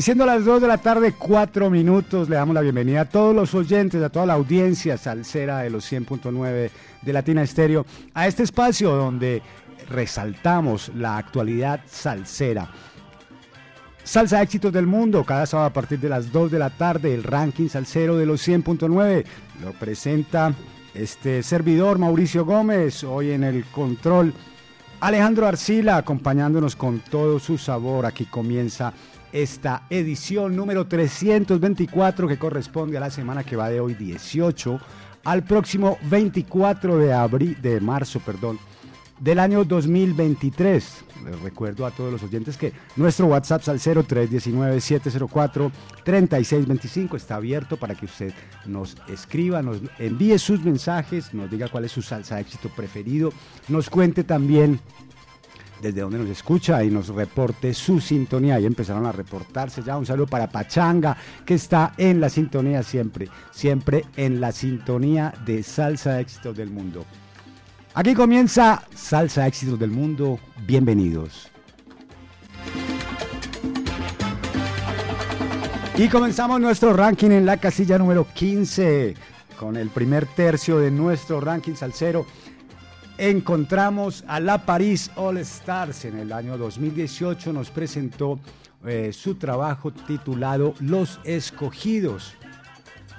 Y siendo las 2 de la tarde, 4 minutos, le damos la bienvenida a todos los oyentes, a toda la audiencia salsera de los 100.9 de Latina Estéreo, a este espacio donde resaltamos la actualidad salsera. Salsa éxitos del mundo, cada sábado a partir de las 2 de la tarde, el ranking salsero de los 100.9 lo presenta este servidor Mauricio Gómez, hoy en el control Alejandro Arcila acompañándonos con todo su sabor. Aquí comienza esta edición número 324 que corresponde a la semana que va de hoy 18 al próximo 24 de abril de marzo, perdón, del año 2023. Les recuerdo a todos los oyentes que nuestro WhatsApp al 0319-704-3625 está abierto para que usted nos escriba, nos envíe sus mensajes, nos diga cuál es su salsa éxito preferido, nos cuente también desde donde nos escucha y nos reporte su sintonía. Y empezaron a reportarse ya. Un saludo para Pachanga, que está en la sintonía siempre, siempre en la sintonía de Salsa Éxitos del Mundo. Aquí comienza Salsa Éxitos del Mundo. Bienvenidos. Y comenzamos nuestro ranking en la casilla número 15 con el primer tercio de nuestro ranking salsero encontramos a la Paris All Stars en el año 2018. Nos presentó eh, su trabajo titulado Los Escogidos.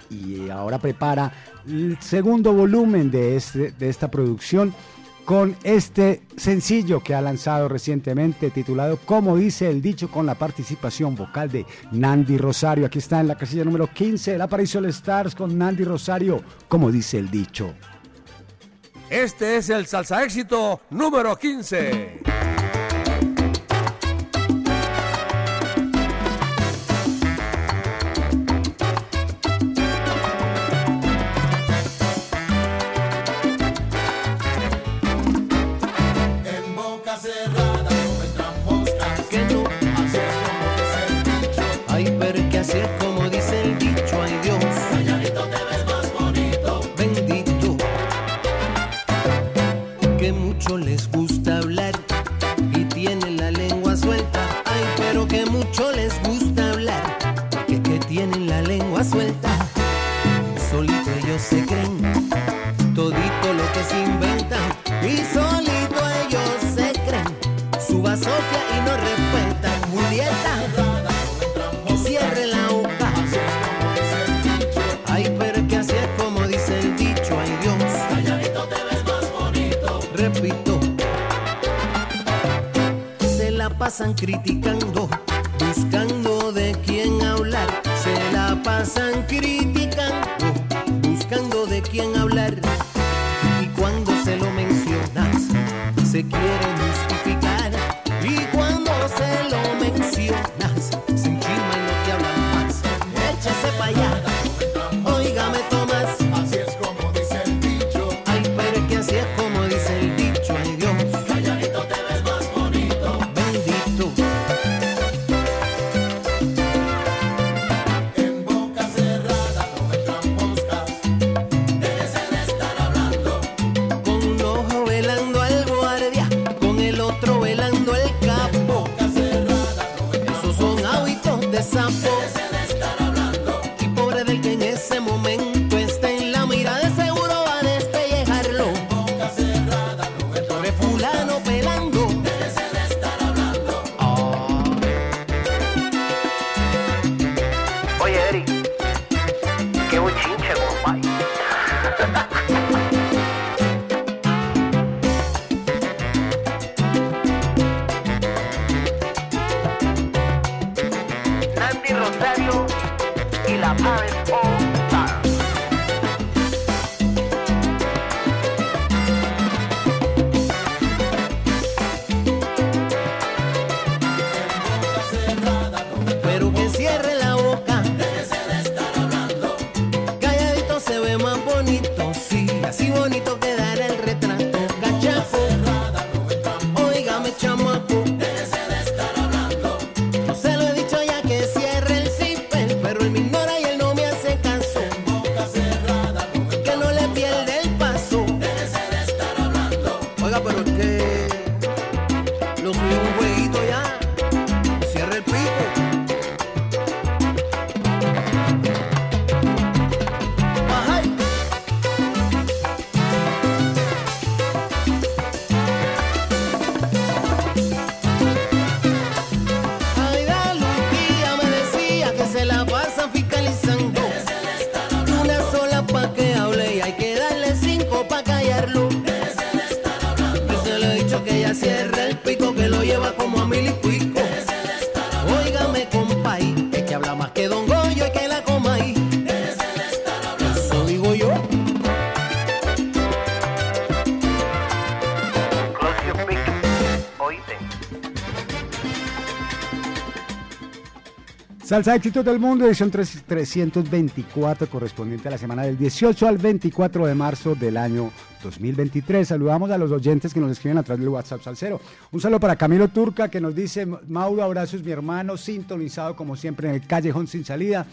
Y ahora prepara el segundo volumen de, este, de esta producción con este sencillo que ha lanzado recientemente titulado Como dice el dicho con la participación vocal de Nandi Rosario. Aquí está en la casilla número 15 la Paris All Stars con Nandi Rosario, como dice el dicho. Este es el salsa éxito número 15. les gusta hablar y tienen la lengua suelta. Ay, pero que mucho les gusta hablar, que, que tienen la lengua suelta. Criticando, buscando Salsa éxitos del mundo, edición 3- 324, correspondiente a la semana del 18 al 24 de marzo del año 2023. Saludamos a los oyentes que nos escriben a través del WhatsApp Salcero. Un saludo para Camilo Turca que nos dice, Mauro, abrazos mi hermano, sintonizado como siempre en el Callejón Sin Salida.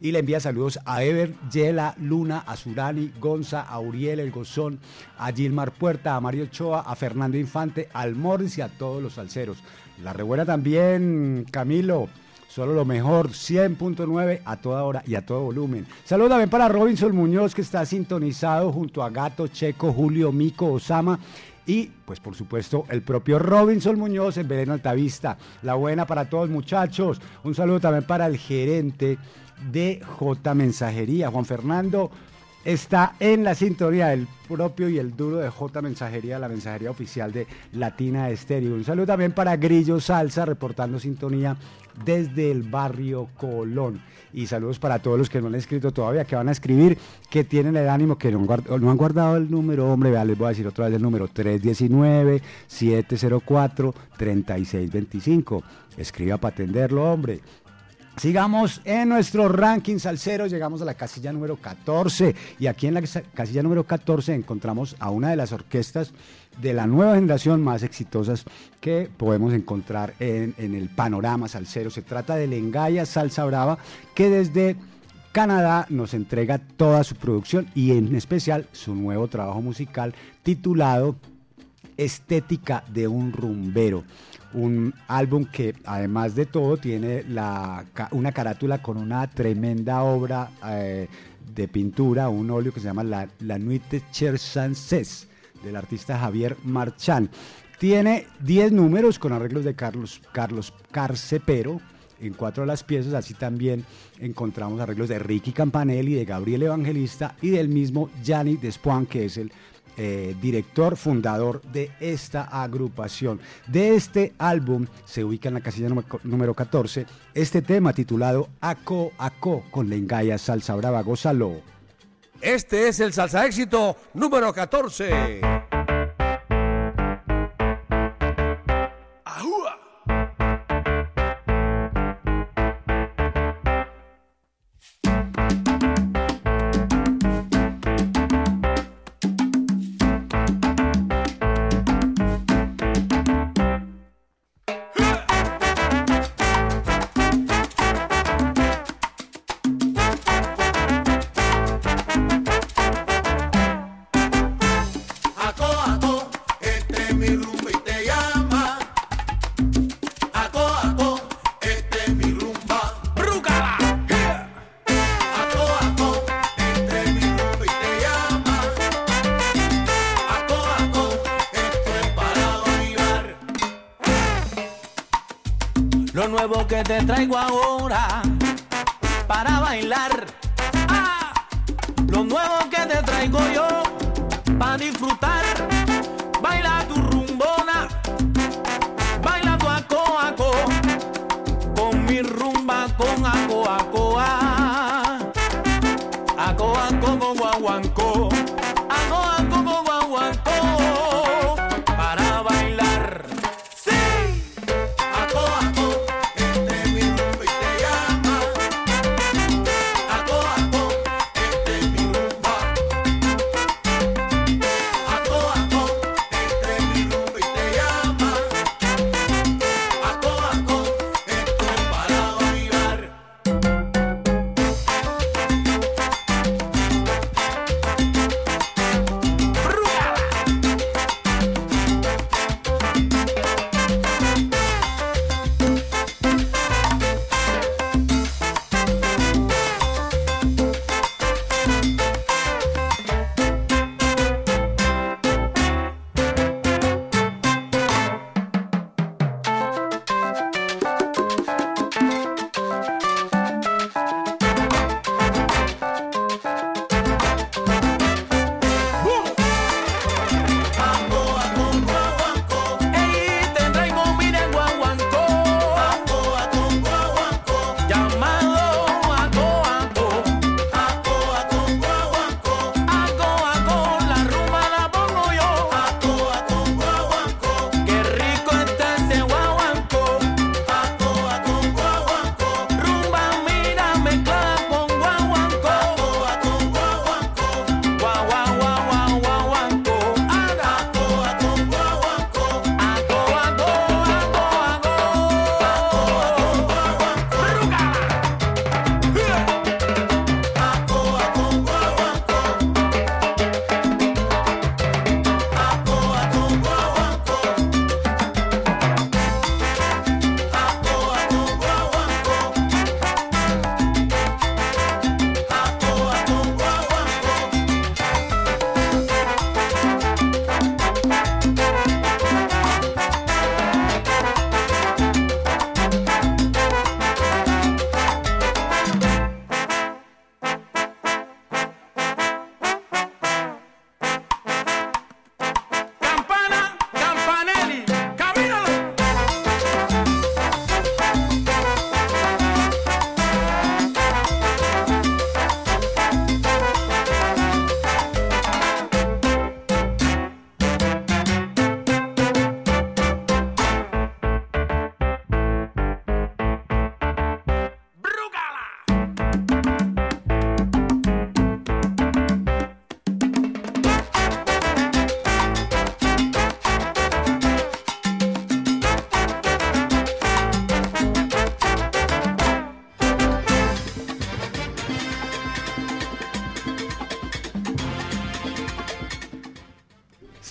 Y le envía saludos a Ever, Yela, Luna, a Surani, Gonza, a Uriel, El Gozón, a Gilmar Puerta, a Mario Ochoa, a Fernando Infante, al Morris y a todos los salseros. La rebuena también, Camilo. Solo lo mejor, 100.9 a toda hora y a todo volumen. Saludos también para Robinson Muñoz, que está sintonizado junto a Gato, Checo, Julio, Mico, Osama y, pues por supuesto, el propio Robinson Muñoz en Belén Altavista. La buena para todos, muchachos. Un saludo también para el gerente de J Mensajería, Juan Fernando. Está en la sintonía el propio y el duro de J Mensajería, la mensajería oficial de Latina Estéreo. Un saludo también para Grillo Salsa, reportando sintonía desde el barrio Colón. Y saludos para todos los que no han escrito todavía, que van a escribir, que tienen el ánimo, que no han guardado, no han guardado el número, hombre, vea, les voy a decir otra vez el número 319-704-3625. Escriba para atenderlo, hombre. Sigamos en nuestro ranking salsero, llegamos a la casilla número 14 y aquí en la cas- casilla número 14 encontramos a una de las orquestas de la nueva generación más exitosas que podemos encontrar en, el panorama salsero. Se trata de Lengaya Salsa Brava que desde Canadá nos entrega toda su producción y en especial su nuevo trabajo musical titulado Estética de un rumbero. Un álbum que además de todo tiene la una carátula con una tremenda obra eh, de pintura, un óleo que se llama La, la Nuit de Chersansés del artista Javier Marchán. Tiene 10 números con arreglos de Carlos, Carlos Carcepero, en cuatro de las piezas, así también encontramos arreglos de Ricky Campanelli, de Gabriel Evangelista y del mismo Gianni Despoin, que es el eh, director fundador de esta agrupación. De este álbum se ubica en la casilla número, número 14 este tema titulado Aco Aco con Lengaya Salsa Brava. Gózalo. Este es el salsa éxito número 14.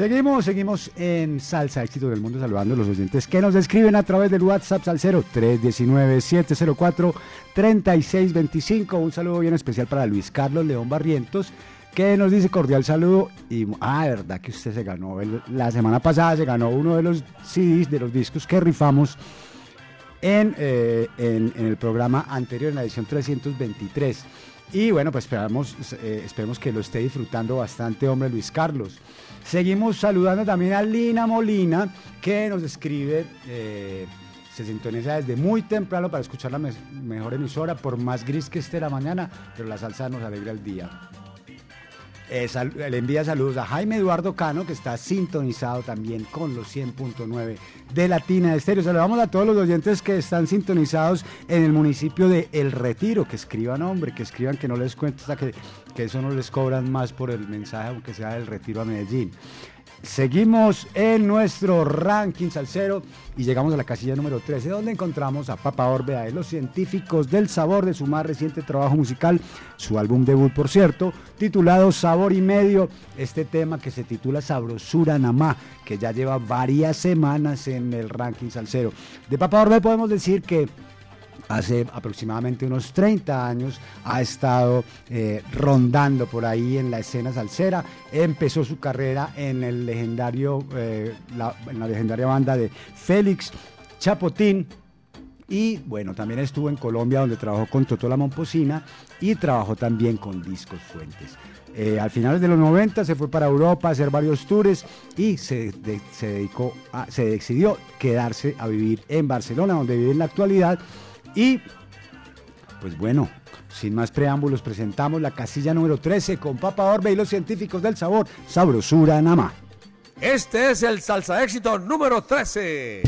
Seguimos, seguimos en Salsa Éxito del Mundo saludando a los oyentes que nos escriben a través del WhatsApp Salcero 319-704-3625. Un saludo bien especial para Luis Carlos León Barrientos que nos dice cordial saludo y ah, verdad que usted se ganó la semana pasada se ganó uno de los CDs de los discos que rifamos en, eh, en, en el programa anterior, en la edición 323. Y bueno, pues esperamos, eh, esperemos que lo esté disfrutando bastante, hombre Luis Carlos. Seguimos saludando también a Lina Molina, que nos escribe, eh, se sintoniza desde muy temprano para escuchar la me- mejor emisora, por más gris que esté la mañana, pero la salsa nos alegra el día. Eh, le envía saludos a Jaime Eduardo Cano, que está sintonizado también con los 100.9 de Latina Estéreo. Saludamos a todos los oyentes que están sintonizados en el municipio de El Retiro. Que escriban, hombre, que escriban, que no les cuento hasta que, que eso no les cobran más por el mensaje, aunque sea del Retiro a Medellín. Seguimos en nuestro ranking salsero y llegamos a la casilla número 13, donde encontramos a Papa Orbea de los científicos del sabor de su más reciente trabajo musical, su álbum debut, por cierto, titulado Sabor y Medio. Este tema que se titula Sabrosura Namá, que ya lleva varias semanas en el ranking salsero. De Papa Orbea podemos decir que hace aproximadamente unos 30 años ha estado eh, rondando por ahí en la escena salsera. Empezó su carrera en el legendario, eh, la, en la legendaria banda de Félix Chapotín. Y bueno, también estuvo en Colombia donde trabajó con Totó la Momposina y trabajó también con Discos Fuentes. Eh, al finales de los 90 se fue para Europa a hacer varios tours y se, se dedicó a- se decidió quedarse a vivir en Barcelona, donde vive en la actualidad. Y Pues bueno, sin más preámbulos, presentamos la casilla número 13 con Papa Orbe y los científicos del sabor, Sabrosura Nama. Este es el salsa éxito número 13.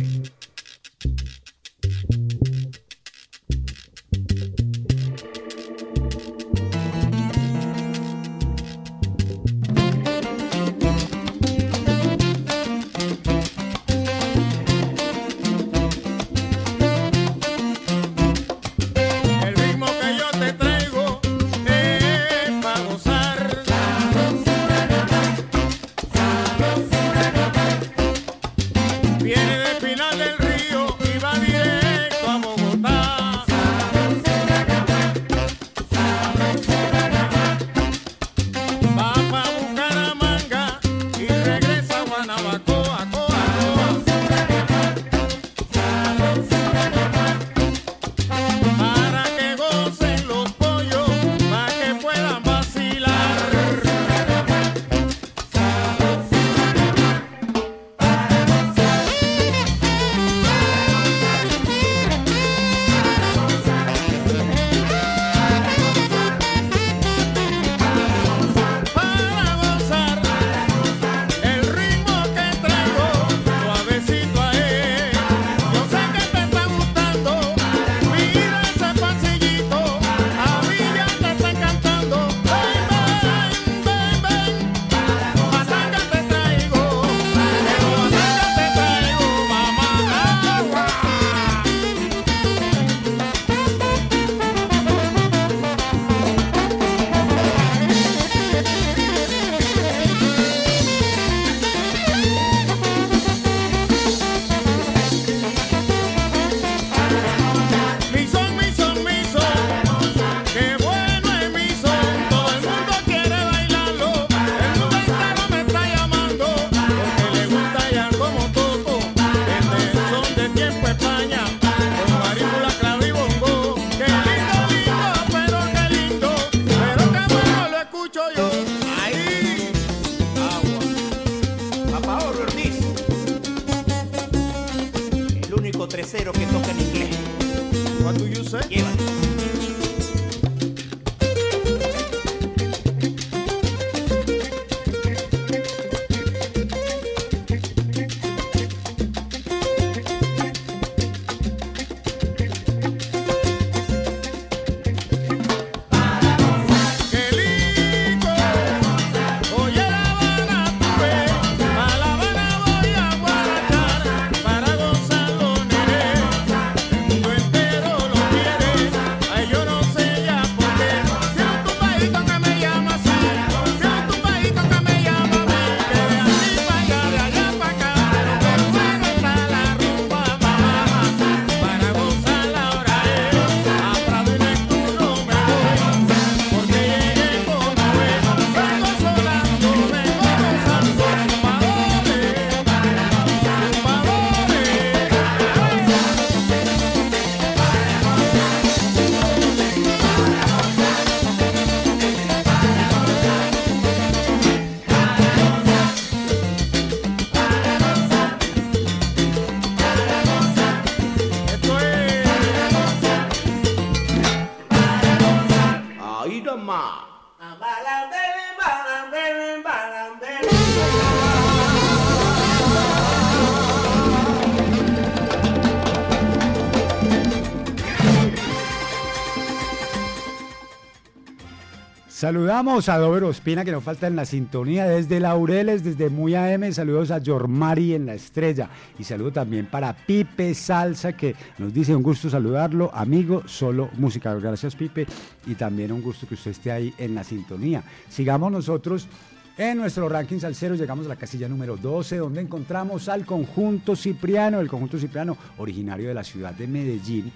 Saludamos a Dover Ospina, que nos falta en la sintonía desde Laureles, desde Muy AM. Saludos a Yormari en la estrella. Y saludo también para Pipe Salsa, que nos dice un gusto saludarlo. Amigo, solo música. Gracias, Pipe. Y también un gusto que usted esté ahí en la sintonía. Sigamos nosotros. En nuestro ranking salsero llegamos a la casilla número 12, donde encontramos al conjunto Cipriano, el conjunto Cipriano, originario de la ciudad de Medellín,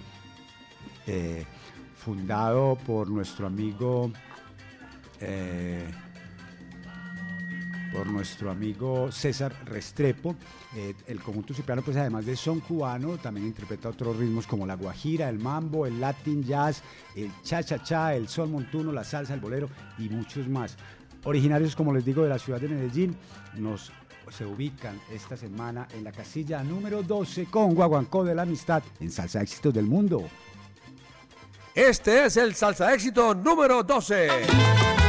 eh, fundado por nuestro amigo eh, por nuestro amigo César Restrepo. Eh, el conjunto cipriano, pues además de son cubano, también interpreta otros ritmos como la guajira, el mambo, el latin jazz, el cha-cha-cha, el sol montuno, la salsa, el bolero y muchos más. Originarios, como les digo, de la ciudad de Medellín, nos se ubican esta semana en la casilla número 12 con Guaguancó de la Amistad en Salsa Éxitos del Mundo. Este es el salsa éxito número 12.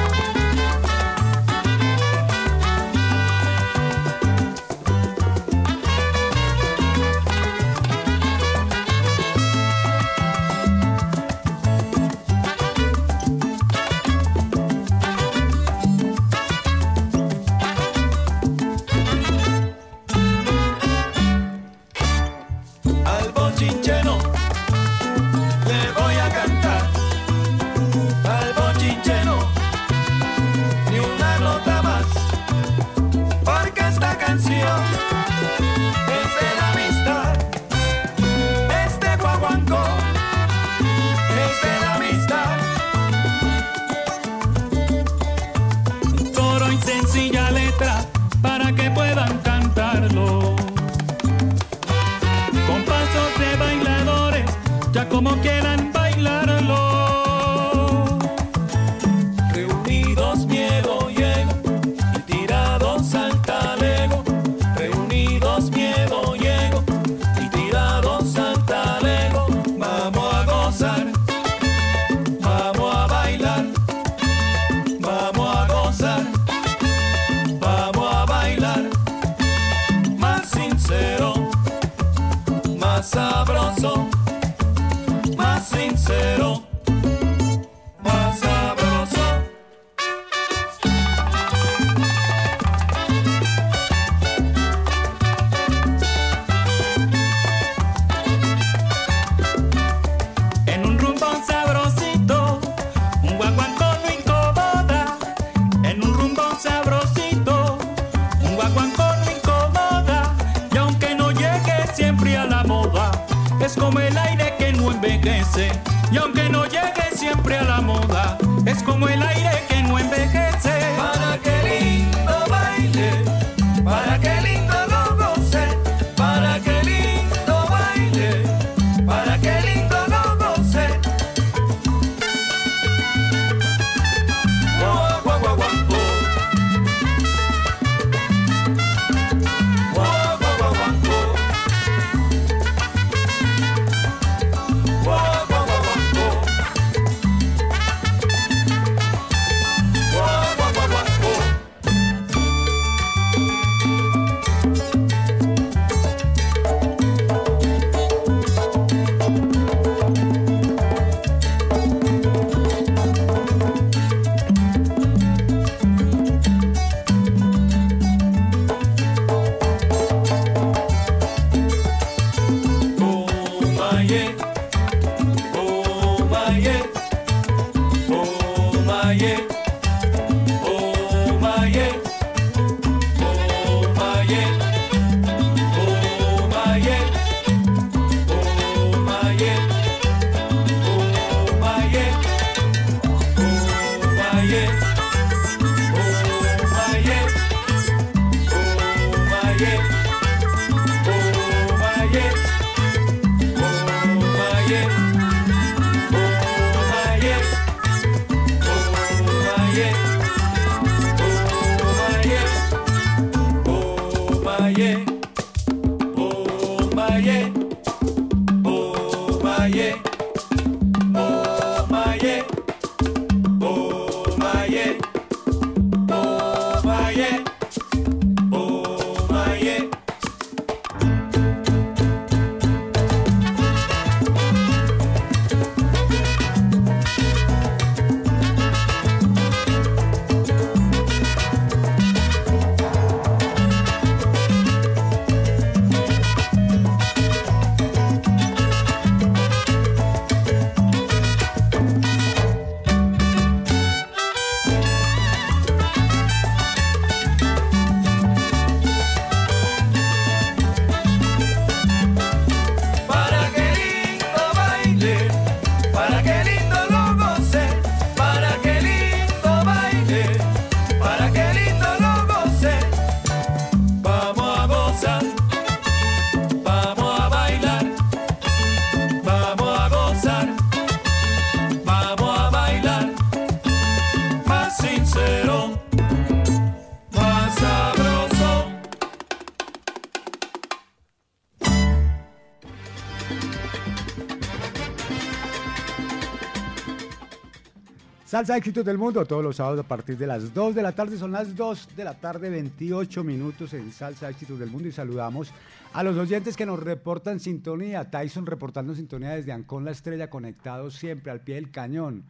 Salsa Éxitos del Mundo, todos los sábados a partir de las 2 de la tarde, son las 2 de la tarde, 28 minutos en Salsa Éxitos del Mundo y saludamos a los oyentes que nos reportan sintonía. Tyson reportando sintonía desde Ancón La Estrella, conectado siempre al pie del cañón,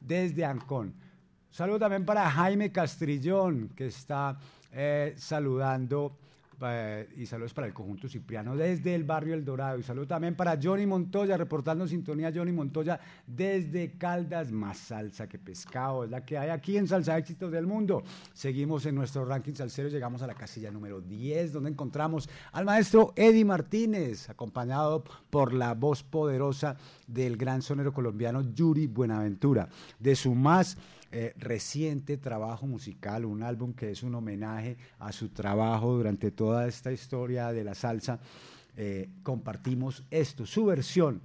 desde Ancón. Saludo también para Jaime Castrillón, que está eh, saludando y saludos para el conjunto Cipriano desde el barrio El Dorado. Y saludo también para Johnny Montoya, reportando sintonía Johnny Montoya desde Caldas, más salsa que pescado, es la que hay aquí en Salsa Éxitos del Mundo. Seguimos en nuestro ranking salsero, llegamos a la casilla número 10, donde encontramos al maestro Eddie Martínez, acompañado por la voz poderosa del gran sonero colombiano Yuri Buenaventura, de su más eh, reciente trabajo musical, un álbum que es un homenaje a su trabajo durante toda esta historia de la salsa. Eh, compartimos esto, su versión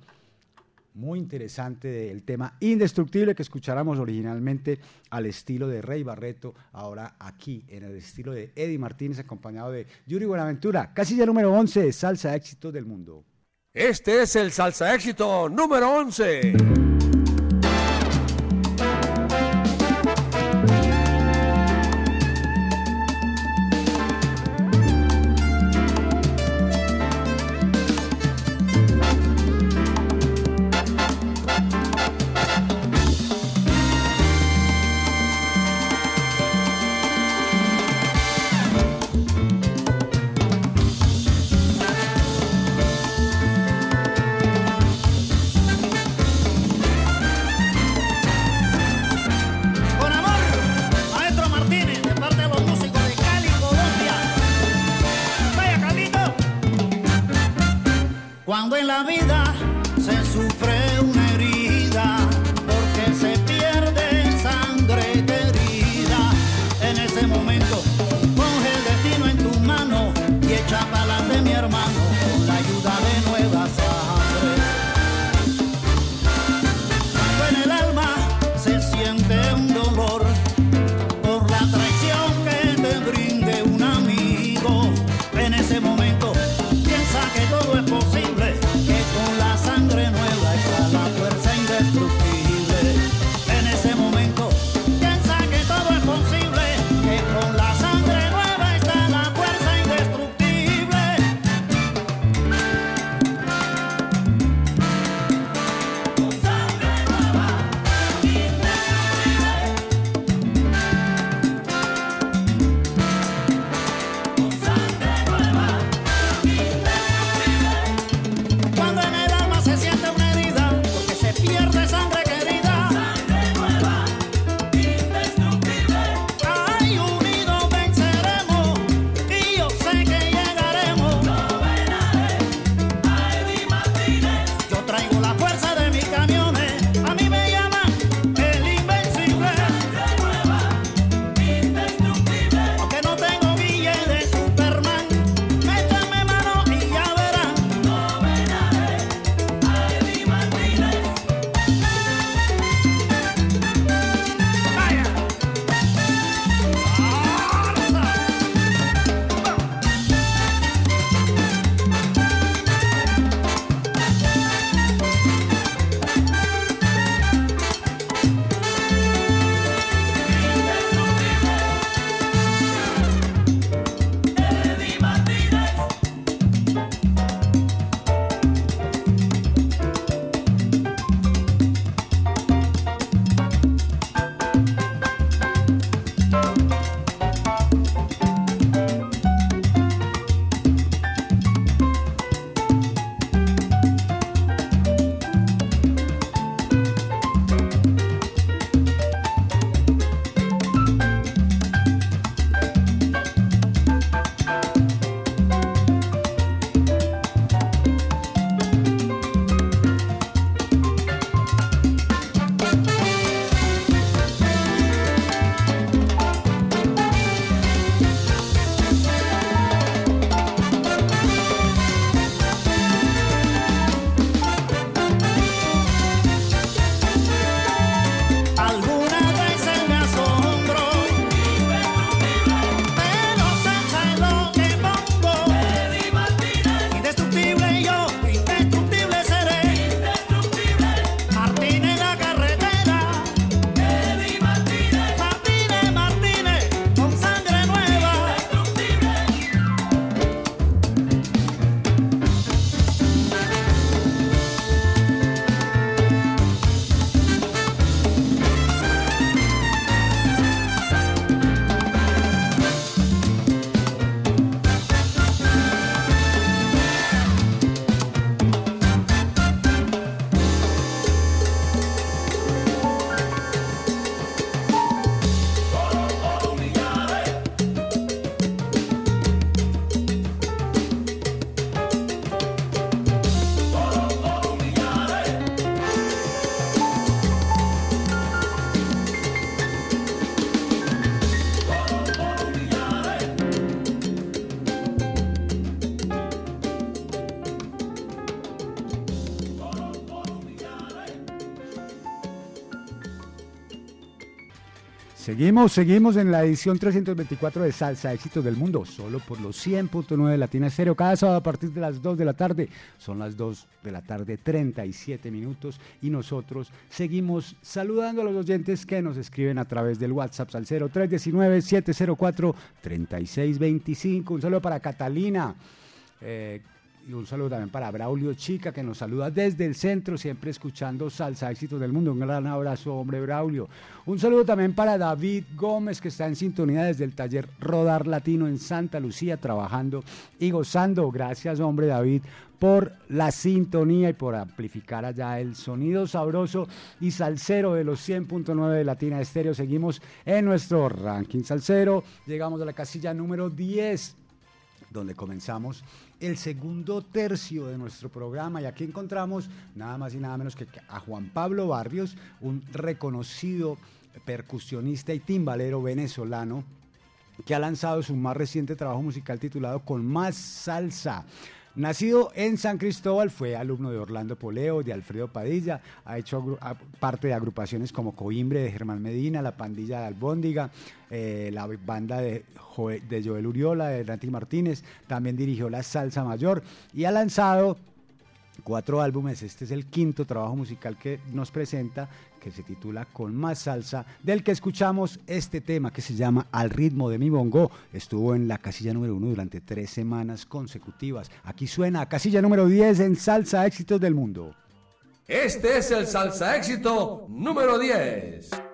muy interesante del tema Indestructible que escucháramos originalmente al estilo de Rey Barreto, ahora aquí en el estilo de Eddie Martínez acompañado de Yuri Buenaventura, casilla número 11, Salsa Éxitos del Mundo. Este es el salsa éxito número 11. Seguimos, seguimos en la edición 324 de Salsa Éxitos del Mundo, solo por los 100.9 de Latina Estéreo, cada sábado a partir de las 2 de la tarde. Son las 2 de la tarde, 37 minutos, y nosotros seguimos saludando a los oyentes que nos escriben a través del WhatsApp al 0319-704-3625. Un saludo para Catalina. eh, y un saludo también para Braulio Chica, que nos saluda desde el centro, siempre escuchando Salsa Éxitos del Mundo. Un gran abrazo, hombre Braulio. Un saludo también para David Gómez, que está en sintonía desde el taller Rodar Latino en Santa Lucía, trabajando y gozando. Gracias, hombre David, por la sintonía y por amplificar allá el sonido sabroso y salsero de los 100.9 de Latina Estéreo. Seguimos en nuestro ranking salsero. Llegamos a la casilla número 10 donde comenzamos el segundo tercio de nuestro programa y aquí encontramos nada más y nada menos que a Juan Pablo Barrios, un reconocido percusionista y timbalero venezolano que ha lanzado su más reciente trabajo musical titulado Con más salsa. Nacido en San Cristóbal, fue alumno de Orlando Poleo, de Alfredo Padilla, ha hecho parte de agrupaciones como Coimbre de Germán Medina, La Pandilla de Albóndiga, eh, la banda de Joel Uriola, de Nati Martínez, también dirigió la Salsa Mayor y ha lanzado cuatro álbumes. Este es el quinto trabajo musical que nos presenta, que se titula Con más salsa, del que escuchamos este tema que se llama Al ritmo de mi bongo. Estuvo en la casilla número uno durante tres semanas consecutivas. Aquí suena casilla número 10 en Salsa Éxitos del Mundo. Este es el salsa éxito número 10.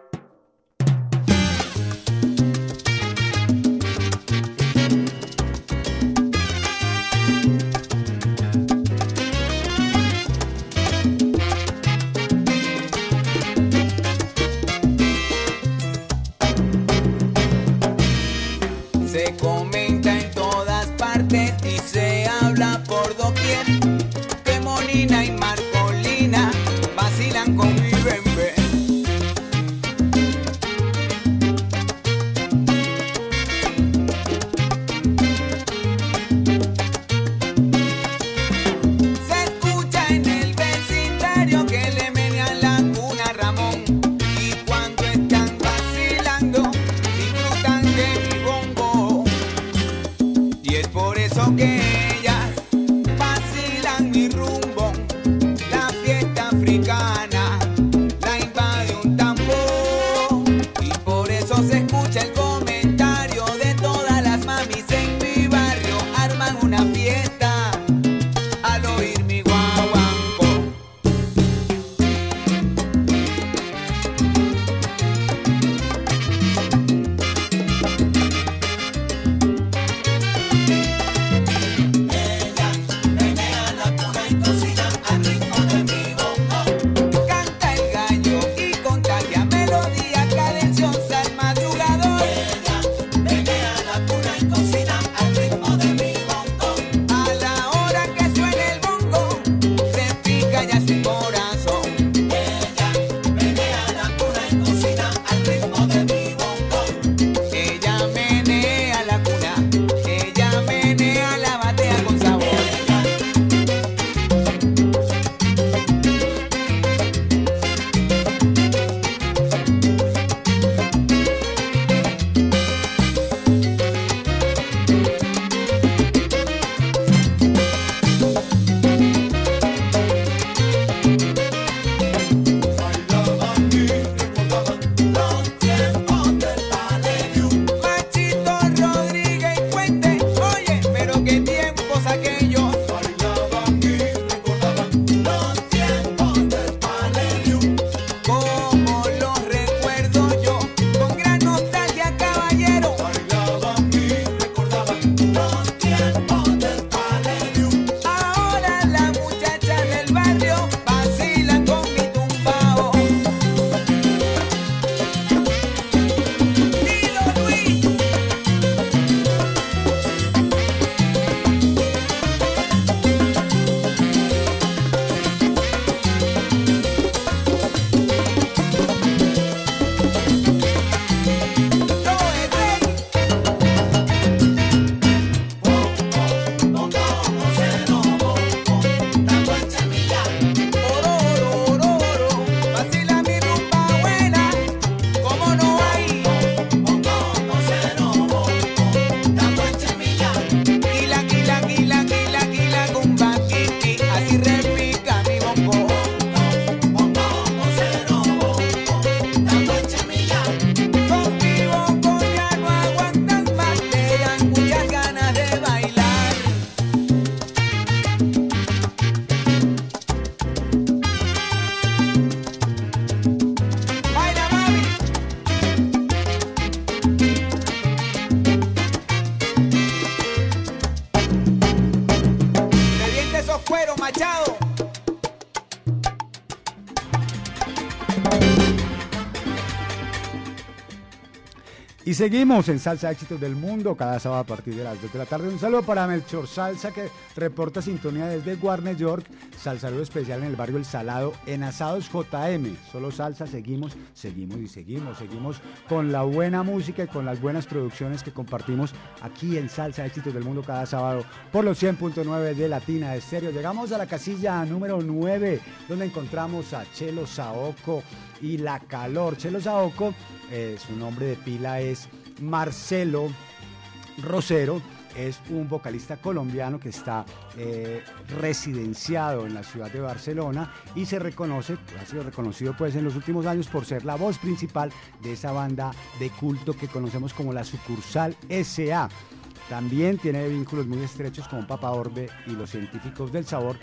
Seguimos en Salsa Éxitos del Mundo, cada sábado a partir de las 2 de la tarde. Un saludo para Melchor Salsa, que reporta sintonía desde Warner York. Salsa saludo especial en el barrio El Salado, en Asados JM. Solo salsa, seguimos, seguimos y seguimos. Seguimos con la buena música y con las buenas producciones que compartimos aquí en Salsa Éxitos del Mundo cada sábado por los 100.9 de Latina Estéreo. Llegamos a la casilla número 9, donde encontramos a Chelo Saoco y La Calor. Chelo Saoco, eh, su nombre de pila es Marcelo Rosero. Es un vocalista colombiano que está eh, residenciado en la ciudad de Barcelona y se reconoce, ha sido reconocido pues en los últimos años por ser la voz principal de esa banda de culto que conocemos como la sucursal SA. También tiene vínculos muy estrechos con Papa Orbe y los científicos del sabor.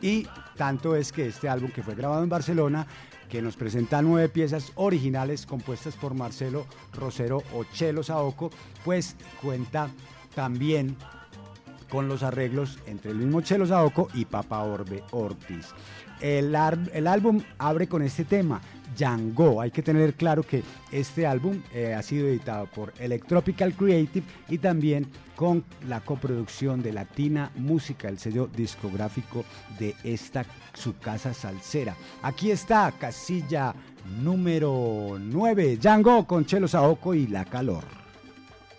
Y tanto es que este álbum que fue grabado en Barcelona, que nos presenta nueve piezas originales compuestas por Marcelo Rosero o Chelo Saoco, pues cuenta también con los arreglos entre el mismo Chelo Saoco y Papa Orbe Ortiz. El, el álbum abre con este tema, Django. Hay que tener claro que este álbum eh, ha sido editado por Electropical Creative y también con la coproducción de Latina Música, el sello discográfico de esta su casa salsera. Aquí está, casilla número 9, Django con Chelo Saoco y La Calor.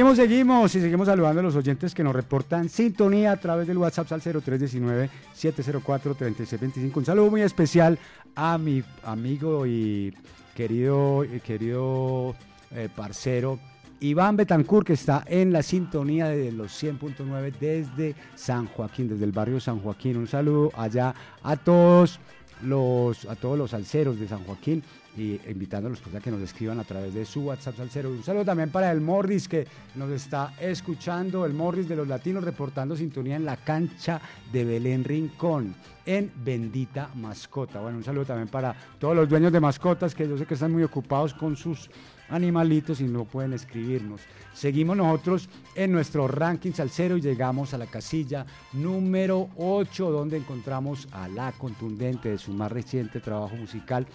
Seguimos, seguimos y seguimos saludando a los oyentes que nos reportan sintonía a través del WhatsApp al 0319-704-3625. Un saludo muy especial a mi amigo y querido, y querido eh, parcero Iván Betancourt, que está en la sintonía de los 100.9 desde San Joaquín, desde el barrio San Joaquín. Un saludo allá a todos a todos los alceros de San Joaquín y invitándolos pues, a que nos escriban a través de su WhatsApp Salcero. Un saludo también para el Morris que nos está escuchando, el Morris de los Latinos reportando sintonía en la cancha de Belén Rincón, en Bendita Mascota. Bueno, un saludo también para todos los dueños de mascotas que yo sé que están muy ocupados con sus animalitos y no pueden escribirnos. Seguimos nosotros en nuestro ranking salsero y llegamos a la casilla número 8 donde encontramos a la contundente de su más reciente trabajo musical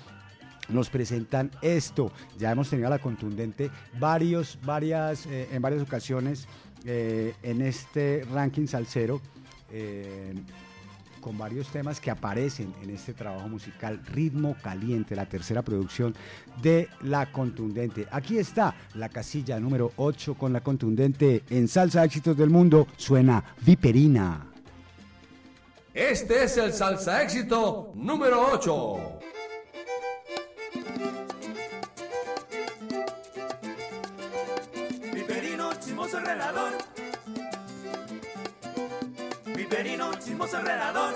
nos presentan esto. Ya hemos tenido a la contundente varios, varias, eh, en varias ocasiones eh, en este ranking salsero. eh, con varios temas que aparecen en este trabajo musical Ritmo Caliente, la tercera producción de La Contundente. Aquí está la casilla número 8 con La Contundente en Salsa Éxitos del Mundo. Suena Viperina. Este es el salsa éxito número 8. Viperino, chismoso enredador.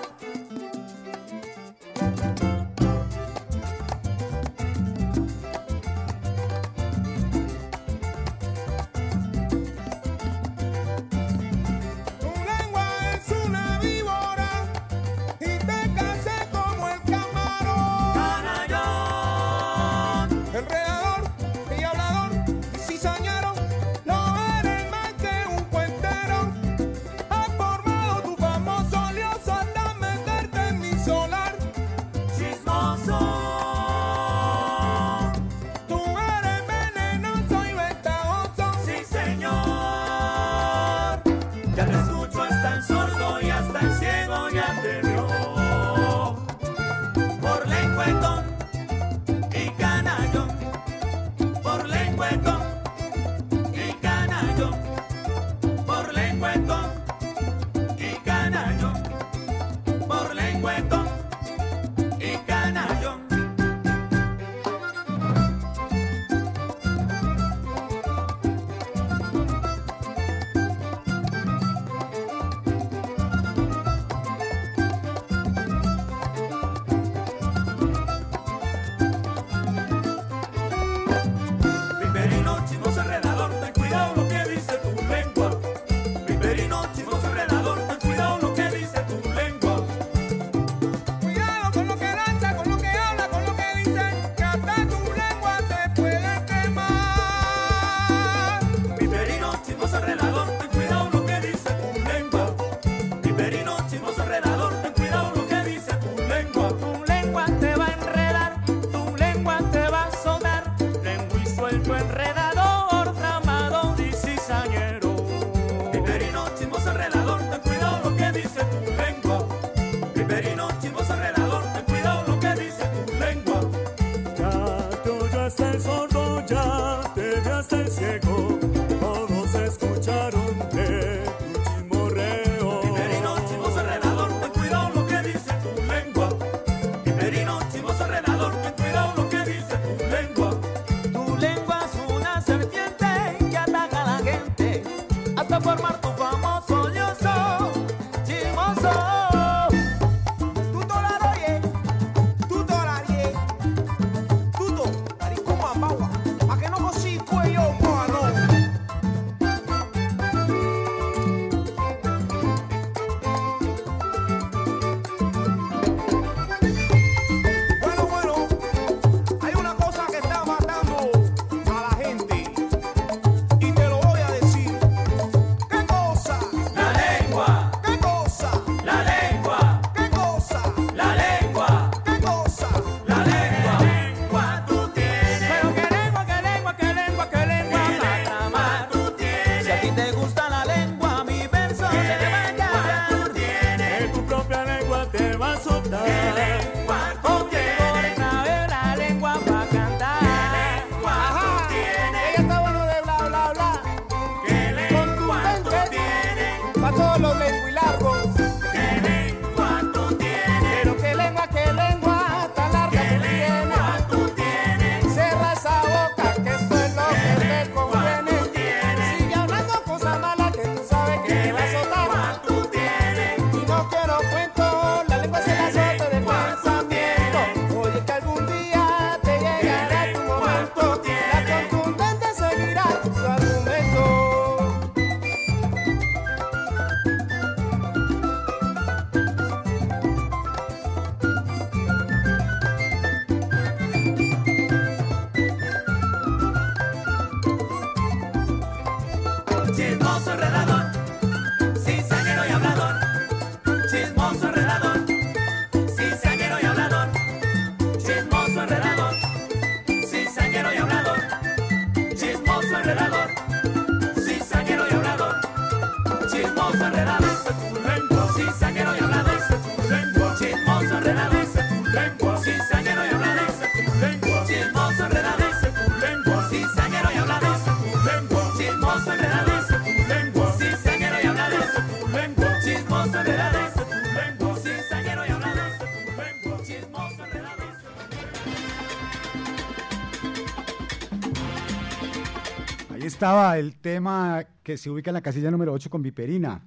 Estaba el tema que se ubica en la casilla número 8 con Viperina.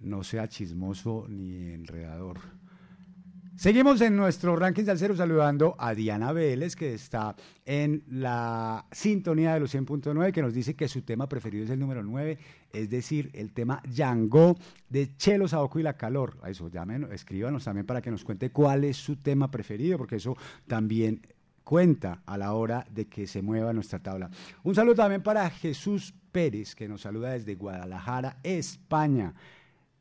No sea chismoso ni enredador. Seguimos en nuestro ranking salsero saludando a Diana Vélez, que está en la sintonía de los 100.9, que nos dice que su tema preferido es el número 9, es decir, el tema Django de Chelo Saoco y la Calor. Eso, llamen, escríbanos también para que nos cuente cuál es su tema preferido, porque eso también cuenta a la hora de que se mueva nuestra tabla. Un saludo también para Jesús Pérez, que nos saluda desde Guadalajara, España.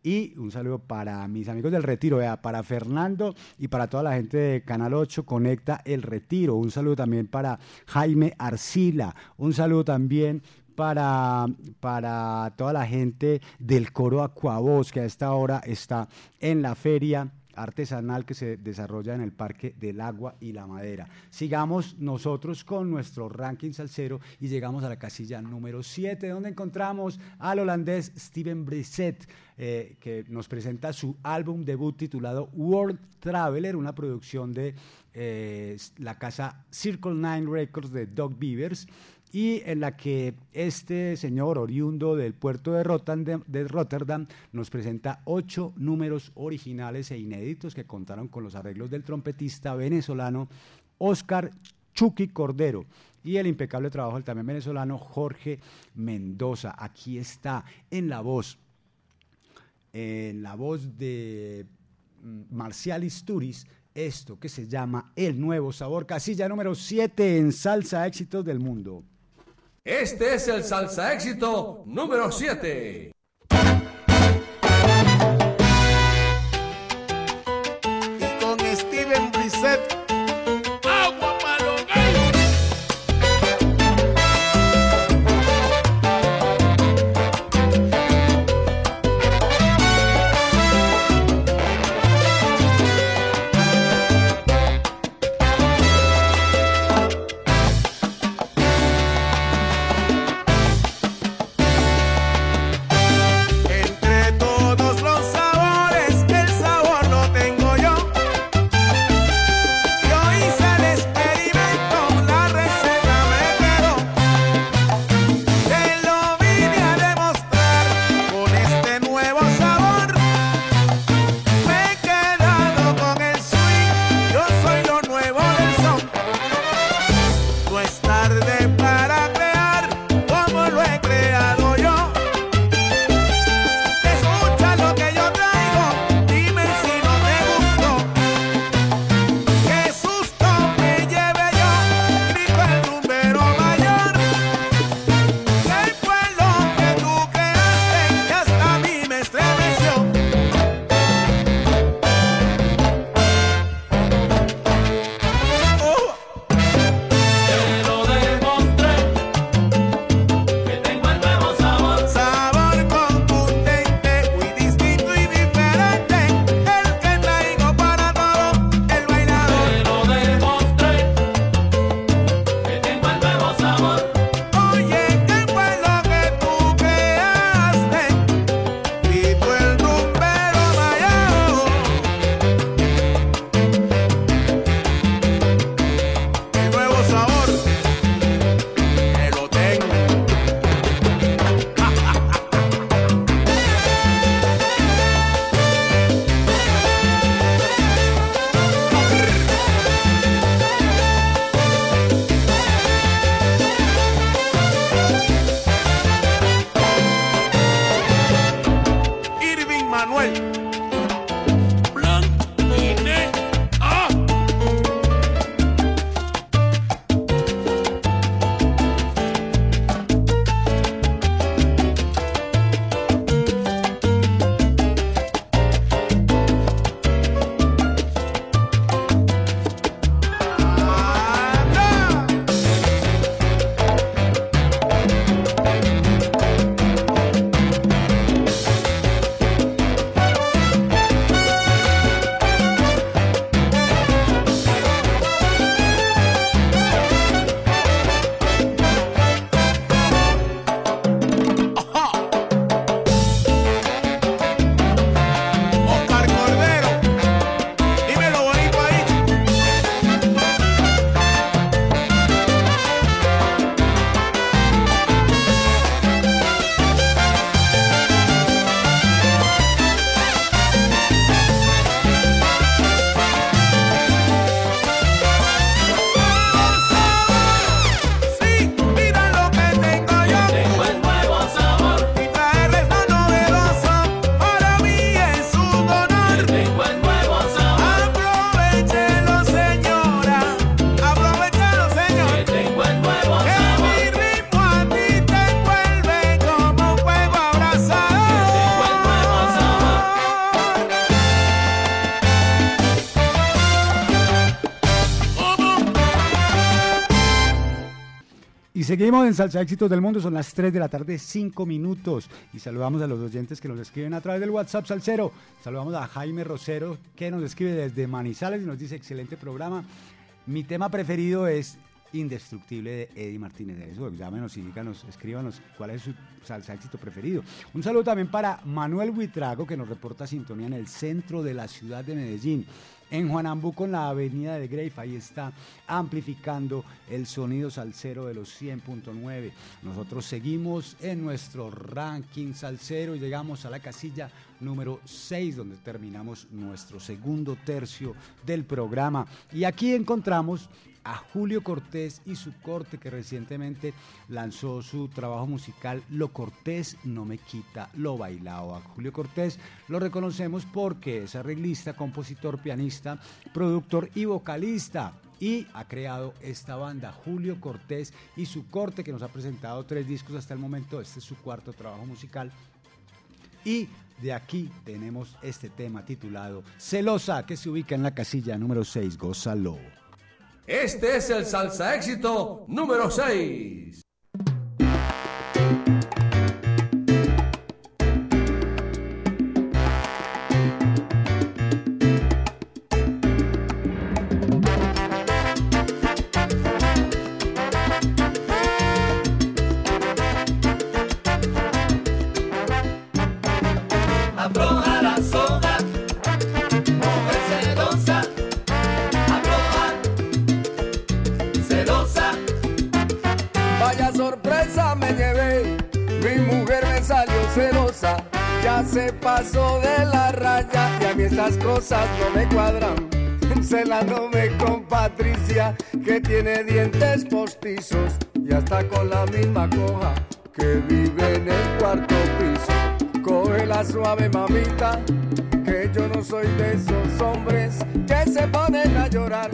Y un saludo para mis amigos del Retiro, para Fernando y para toda la gente de Canal 8 Conecta el Retiro. Un saludo también para Jaime Arcila. Un saludo también para, para toda la gente del coro Acuavoz, que a esta hora está en la feria artesanal que se desarrolla en el Parque del Agua y la Madera. Sigamos nosotros con nuestro ranking salsero y llegamos a la casilla número 7, donde encontramos al holandés Steven Brissett, eh, que nos presenta su álbum debut titulado World Traveler, una producción de eh, la casa Circle Nine Records de Doug Beavers y en la que este señor oriundo del puerto de Rotterdam, de Rotterdam, nos presenta ocho números originales e inéditos que contaron con los arreglos del trompetista venezolano Oscar Chucky Cordero y el impecable trabajo del también venezolano Jorge Mendoza. Aquí está en la voz, en la voz de mm, Marcial Isturiz, esto que se llama El Nuevo Sabor, casilla número 7 en Salsa Éxitos del Mundo. Este es el salsa éxito número 7. Seguimos en Salsa Éxitos del Mundo, son las 3 de la tarde, 5 minutos. Y saludamos a los oyentes que nos escriben a través del WhatsApp Salcero. Saludamos a Jaime Rosero, que nos escribe desde Manizales y nos dice, excelente programa. Mi tema preferido es Indestructible de Eddie Martínez. Eso, llámenos y díganos, escríbanos cuál es su salsa éxito preferido. Un saludo también para Manuel Huitrago, que nos reporta sintonía en el centro de la ciudad de Medellín. En Juanambú con la avenida de Greif, ahí está amplificando el sonido salsero de los 100.9. Nosotros seguimos en nuestro ranking salsero y llegamos a la casilla número 6, donde terminamos nuestro segundo tercio del programa. Y aquí encontramos a Julio Cortés y su corte que recientemente lanzó su trabajo musical Lo Cortés no me quita lo bailado. A Julio Cortés lo reconocemos porque es arreglista, compositor, pianista, productor y vocalista. Y ha creado esta banda, Julio Cortés y su corte, que nos ha presentado tres discos hasta el momento. Este es su cuarto trabajo musical. Y de aquí tenemos este tema titulado Celosa, que se ubica en la casilla número 6. Gózalo. Este es el salsa éxito número 6. No me cuadran. Celándome con Patricia, que tiene dientes postizos y hasta con la misma coja que vive en el cuarto piso. Coge la suave mamita, que yo no soy de esos hombres que se ponen a llorar.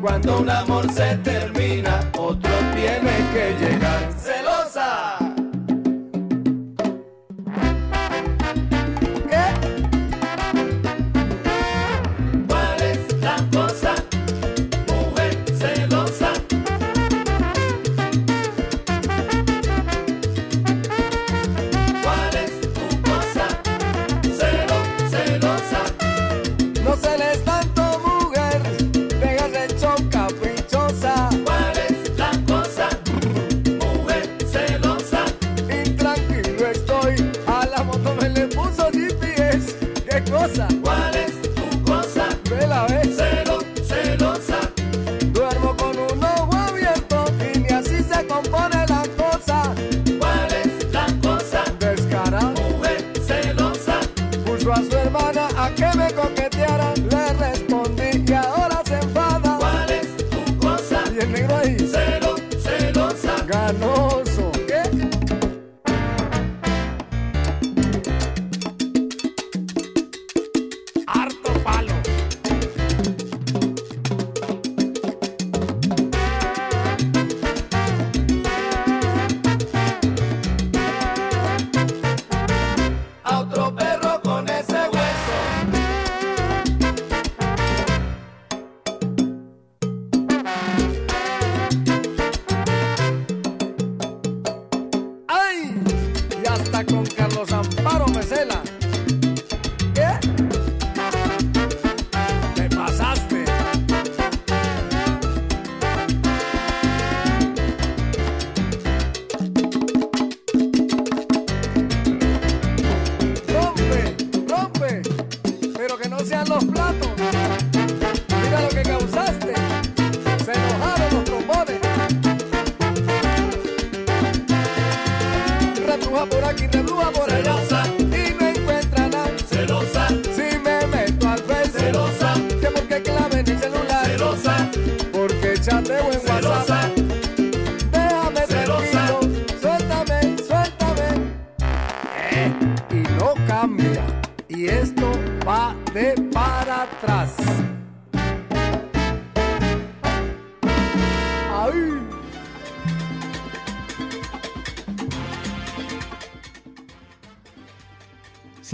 Cuando un amor se termina, otro tiene que llegar.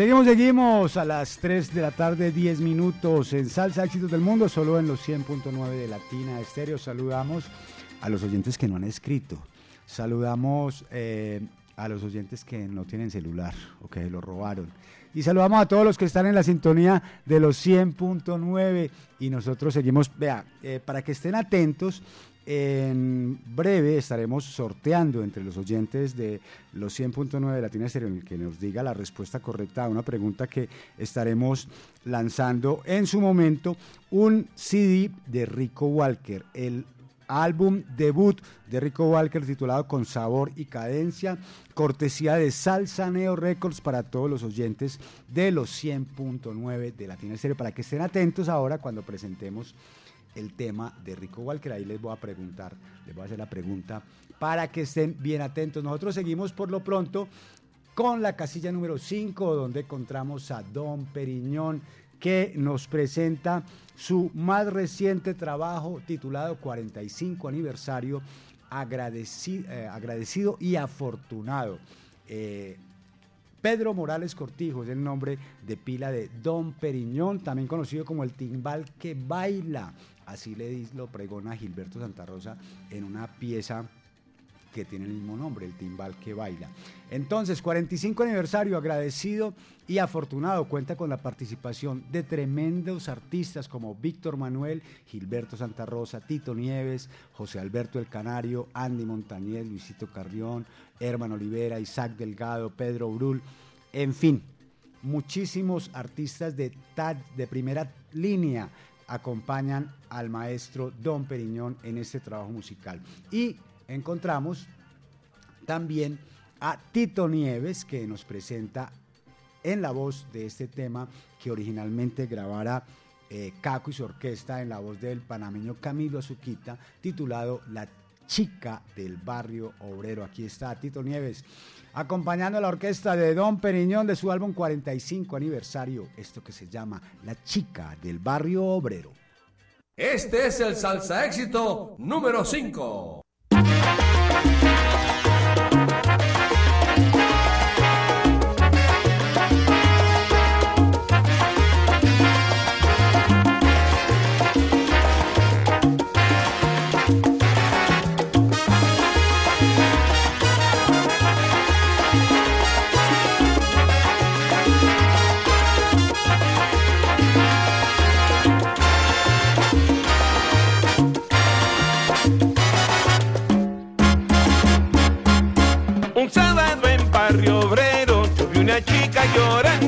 Seguimos, seguimos a las 3 de la tarde, 10 minutos en Salsa Éxitos del Mundo, solo en los 100.9 de Latina Estéreo. Saludamos a los oyentes que no han escrito. Saludamos eh, a los oyentes que no tienen celular o que lo robaron. Y saludamos a todos los que están en la sintonía de los 100.9 y nosotros seguimos, vea, eh, para que estén atentos, en breve estaremos sorteando entre los oyentes de los 100.9 de Latina Estéreo el que nos diga la respuesta correcta a una pregunta que estaremos lanzando en su momento un CD de Rico Walker, el álbum debut de Rico Walker titulado Con Sabor y Cadencia, cortesía de Salsa Neo Records para todos los oyentes de los 100.9 de Latina Estéreo, para que estén atentos ahora cuando presentemos el tema de Rico Walker. Ahí les voy a preguntar, les voy a hacer la pregunta para que estén bien atentos. Nosotros seguimos por lo pronto con la casilla número 5, donde encontramos a Don Periñón, que nos presenta su más reciente trabajo titulado 45 aniversario, agradecido, eh, agradecido y afortunado. Eh, Pedro Morales Cortijo es el nombre de pila de Don Periñón, también conocido como el timbal que baila. Así le lo pregona Gilberto Santa Rosa en una pieza que tiene el mismo nombre, el timbal que baila. Entonces, 45 aniversario, agradecido y afortunado, cuenta con la participación de tremendos artistas como Víctor Manuel, Gilberto Santa Rosa, Tito Nieves, José Alberto El Canario, Andy Montañez, Luisito Carrión, Herman Olivera, Isaac Delgado, Pedro Brul, en fin, muchísimos artistas de, de primera línea acompañan al maestro Don Periñón en este trabajo musical. Y encontramos también a Tito Nieves, que nos presenta en la voz de este tema que originalmente grabara eh, Caco y su orquesta en la voz del panameño Camilo Azuquita, titulado La chica del barrio obrero. Aquí está Tito Nieves, acompañando a la orquesta de Don Periñón de su álbum 45 aniversario, esto que se llama La chica del barrio obrero. Este es el salsa éxito número 5. Una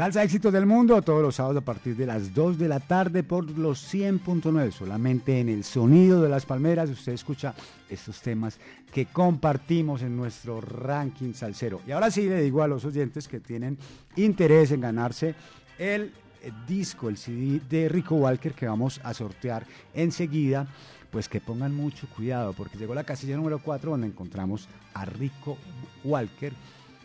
Salsa Éxitos del Mundo, todos los sábados a partir de las 2 de la tarde por los 100.9. Solamente en el sonido de las palmeras usted escucha estos temas que compartimos en nuestro ranking salsero. Y ahora sí le digo a los oyentes que tienen interés en ganarse el eh, disco, el CD de Rico Walker que vamos a sortear enseguida, pues que pongan mucho cuidado porque llegó la casilla número 4 donde encontramos a Rico Walker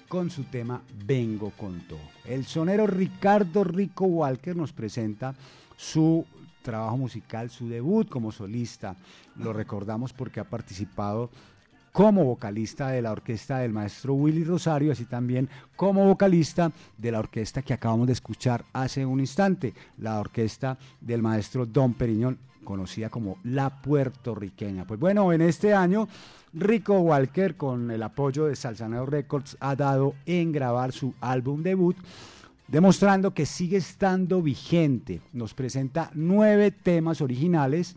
con su tema Vengo con todo. El sonero Ricardo Rico Walker nos presenta su trabajo musical, su debut como solista. Lo recordamos porque ha participado como vocalista de la orquesta del maestro Willy Rosario, así también como vocalista de la orquesta que acabamos de escuchar hace un instante, la orquesta del maestro Don Periñón, conocida como La Puertorriqueña. Pues bueno, en este año Rico Walker, con el apoyo de Salsaneo Records, ha dado en grabar su álbum debut, demostrando que sigue estando vigente. Nos presenta nueve temas originales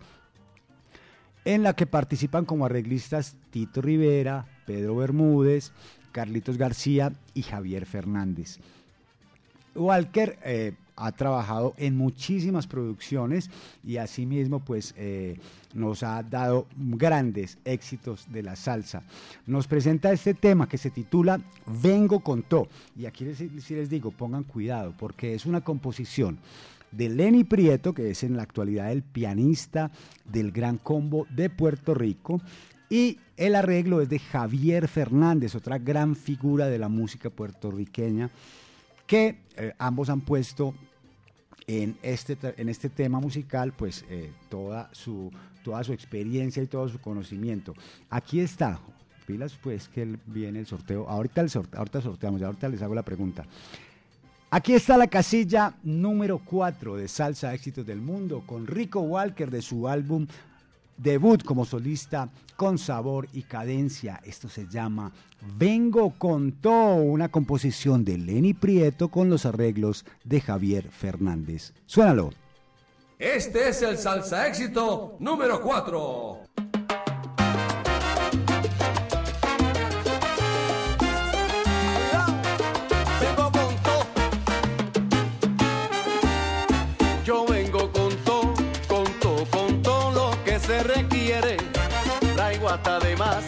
en la que participan como arreglistas Tito Rivera, Pedro Bermúdez, Carlitos García y Javier Fernández. Walker eh, ha trabajado en muchísimas producciones y asimismo pues eh, nos ha dado grandes éxitos de la salsa. Nos presenta este tema que se titula Vengo con To y aquí les, les digo pongan cuidado porque es una composición de Lenny Prieto que es en la actualidad el pianista del Gran Combo de Puerto Rico y el arreglo es de Javier Fernández, otra gran figura de la música puertorriqueña que eh, ambos han puesto en este, en este tema musical pues eh, toda, su, toda su experiencia y todo su conocimiento. Aquí está, pilas pues que viene el sorteo, ahorita, el ahorita sorteamos, ahorita les hago la pregunta. Aquí está la casilla número 4 de Salsa Éxitos del Mundo con Rico Walker de su álbum debut como solista con sabor y cadencia. Esto se llama Vengo con todo, una composición de Lenny Prieto con los arreglos de Javier Fernández. Suénalo. Este es el salsa éxito número 4. bata de más.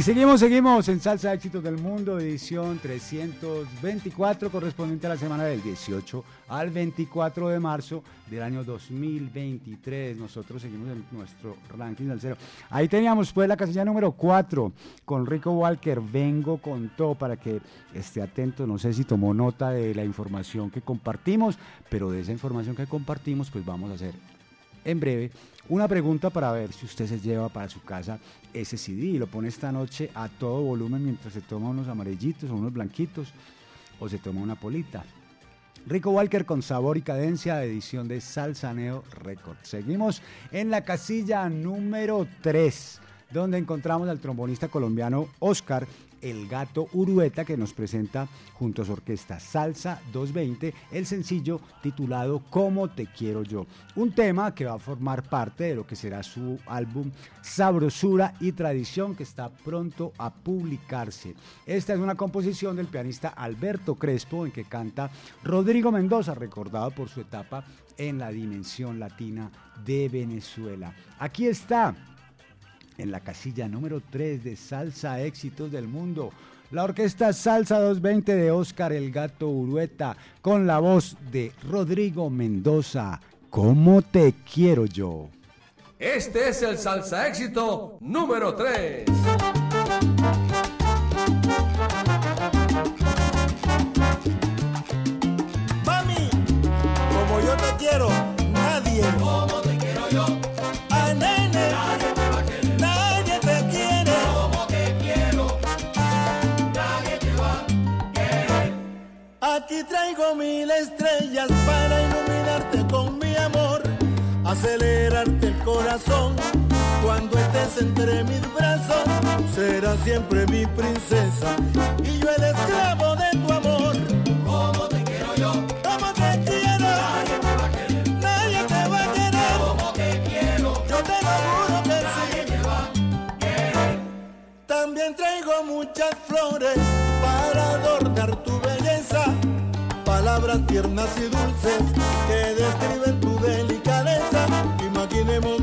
Y seguimos, seguimos en Salsa Éxitos del Mundo, edición 324, correspondiente a la semana del 18 al 24 de marzo del año 2023. Nosotros seguimos en nuestro ranking del cero. Ahí teníamos pues la casilla número 4 con Rico Walker. Vengo con todo para que esté atento. No sé si tomó nota de la información que compartimos, pero de esa información que compartimos pues vamos a hacer en breve una pregunta para ver si usted se lleva para su casa ese CD y lo pone esta noche a todo volumen mientras se toma unos amarillitos o unos blanquitos o se toma una polita. Rico Walker con sabor y cadencia de edición de Salsaneo Records. Seguimos en la casilla número 3, donde encontramos al trombonista colombiano Oscar el Gato Urueta que nos presenta junto a su orquesta Salsa 220 el sencillo titulado Como te quiero yo. Un tema que va a formar parte de lo que será su álbum Sabrosura y Tradición que está pronto a publicarse. Esta es una composición del pianista Alberto Crespo en que canta Rodrigo Mendoza, recordado por su etapa en la dimensión latina de Venezuela. Aquí está en la casilla número 3 de Salsa Éxitos del Mundo. La orquesta Salsa 220 de Oscar El Gato Urueta con la voz de Rodrigo Mendoza. ¿Cómo te quiero yo? Este es el salsa éxito número 3. Traigo mil estrellas para iluminarte con mi amor, acelerarte el corazón. Cuando estés entre mis brazos, serás siempre mi princesa y yo el esclavo de tu amor. Como te quiero yo, como te quiero. Nadie te va a querer, nadie te va a querer. Como te quiero, yo te lo juro que sí. Te va a querer. También traigo muchas flores para adornar tu belleza, palabras tiernas y dulces que describen tu delicadeza. Imaginemos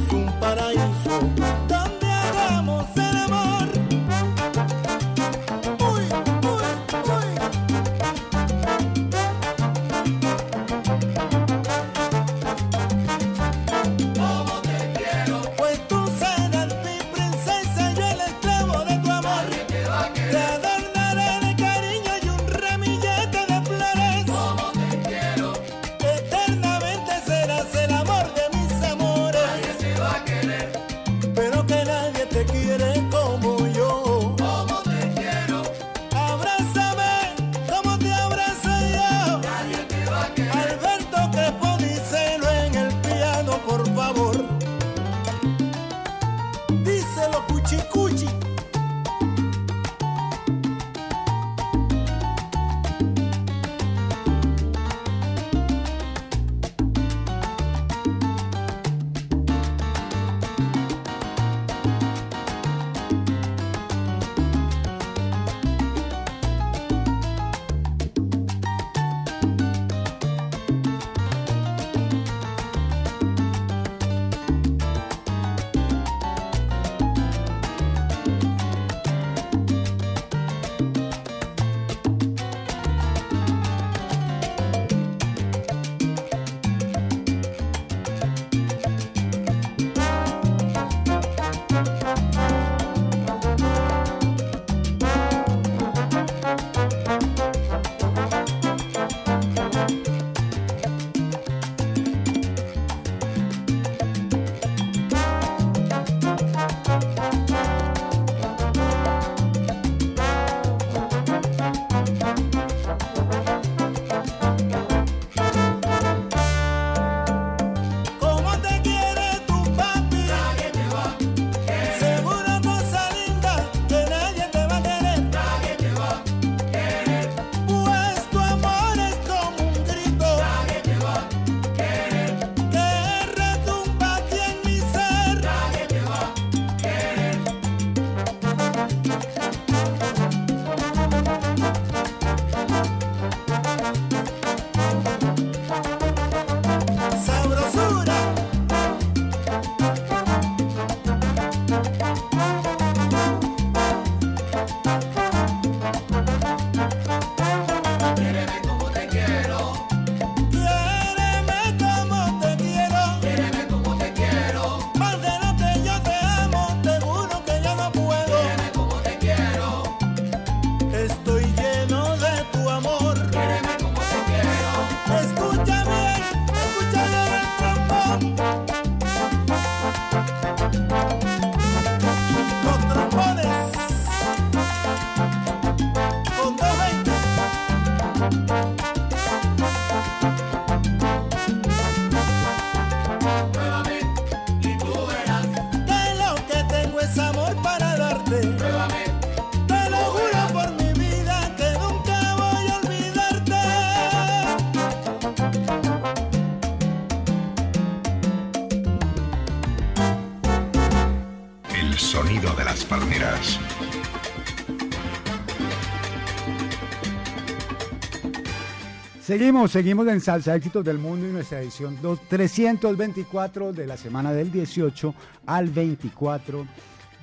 Seguimos, seguimos en Salsa Éxitos del Mundo y nuestra edición 2 324 de la semana del 18 al 24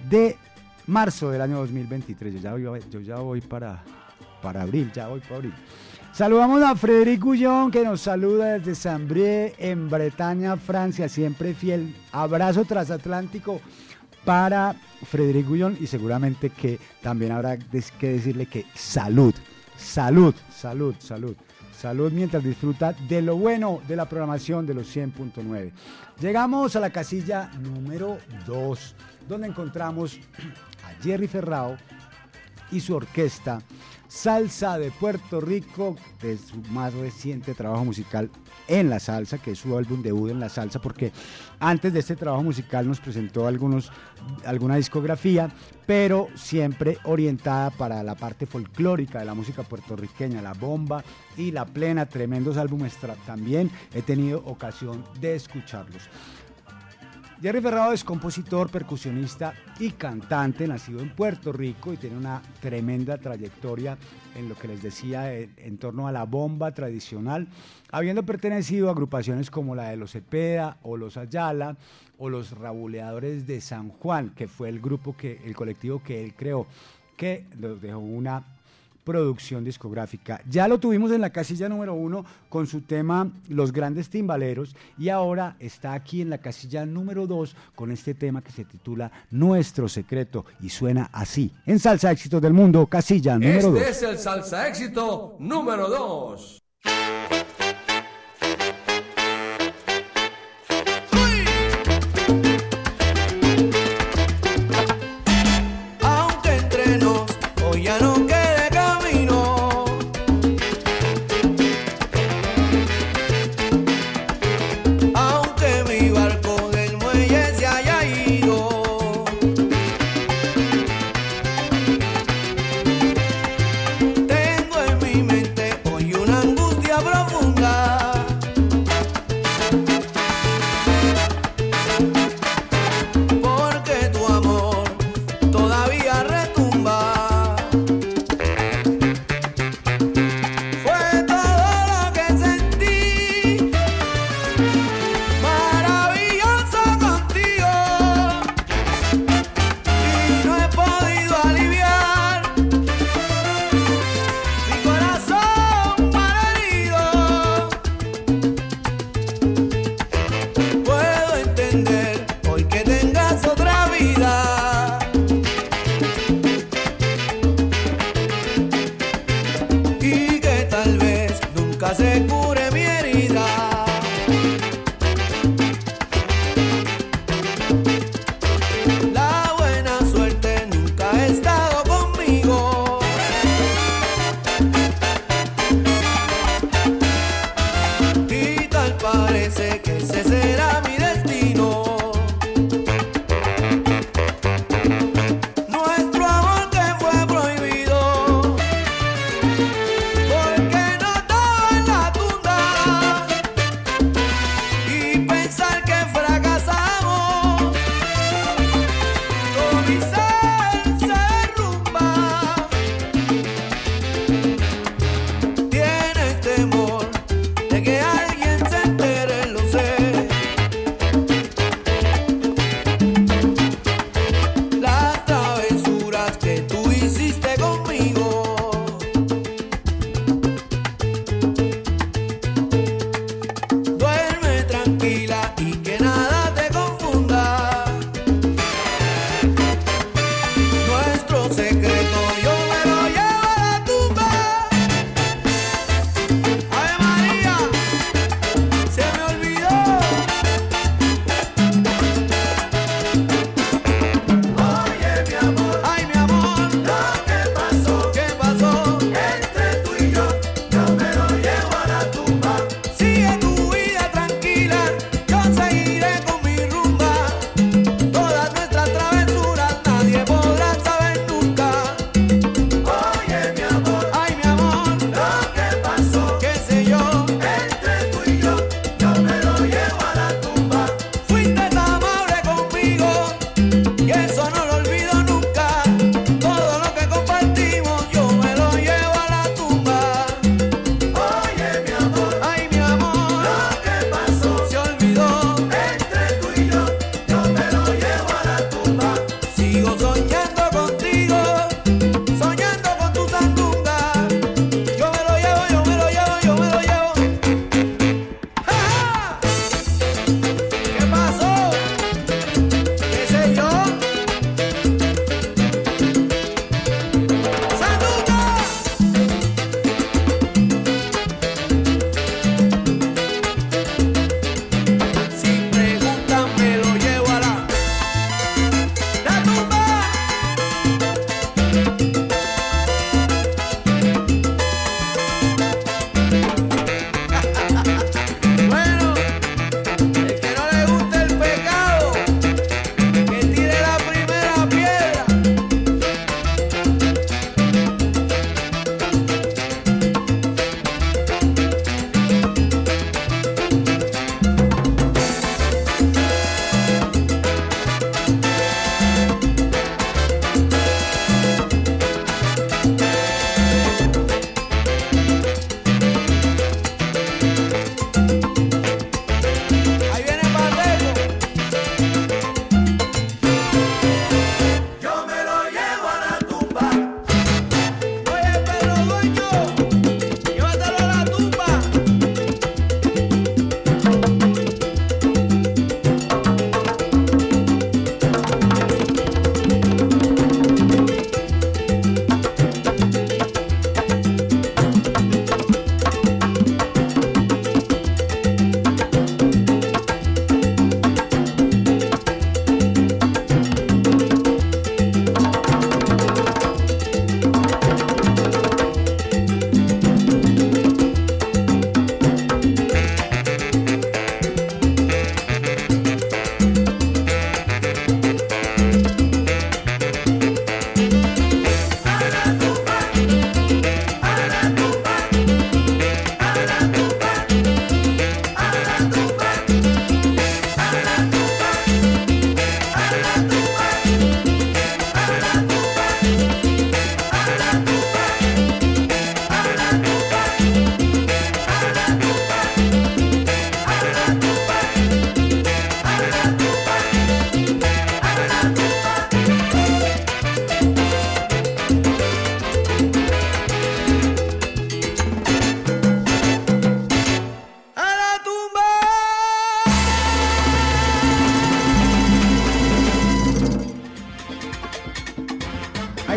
de marzo del año 2023. Yo ya voy, yo ya voy para, para abril, ya voy para abril. Saludamos a Frederic Gullón que nos saluda desde Saint-Brieuc en Bretaña, Francia, siempre fiel. Abrazo transatlántico para Frederic Gullón y seguramente que también habrá que decirle que salud, salud, salud, salud. Salud mientras disfruta de lo bueno de la programación de los 100.9. Llegamos a la casilla número 2, donde encontramos a Jerry Ferrao y su orquesta Salsa de Puerto Rico, de su más reciente trabajo musical en la salsa, que es su álbum debut en la salsa, porque antes de este trabajo musical nos presentó alguna discografía, pero siempre orientada para la parte folclórica de la música puertorriqueña, la bomba y la plena, tremendos álbumes. También he tenido ocasión de escucharlos. Jerry Ferrado es compositor, percusionista y cantante, nacido en Puerto Rico y tiene una tremenda trayectoria en lo que les decía en, en torno a la bomba tradicional, habiendo pertenecido a agrupaciones como la de los Cepeda o los Ayala o los Rabuleadores de San Juan, que fue el grupo que el colectivo que él creó, que nos dejó una producción discográfica. Ya lo tuvimos en la casilla número uno con su tema Los Grandes Timbaleros y ahora está aquí en la casilla número dos con este tema que se titula Nuestro Secreto y suena así. En Salsa Éxitos del Mundo, casilla número Este dos. es el salsa éxito número 2.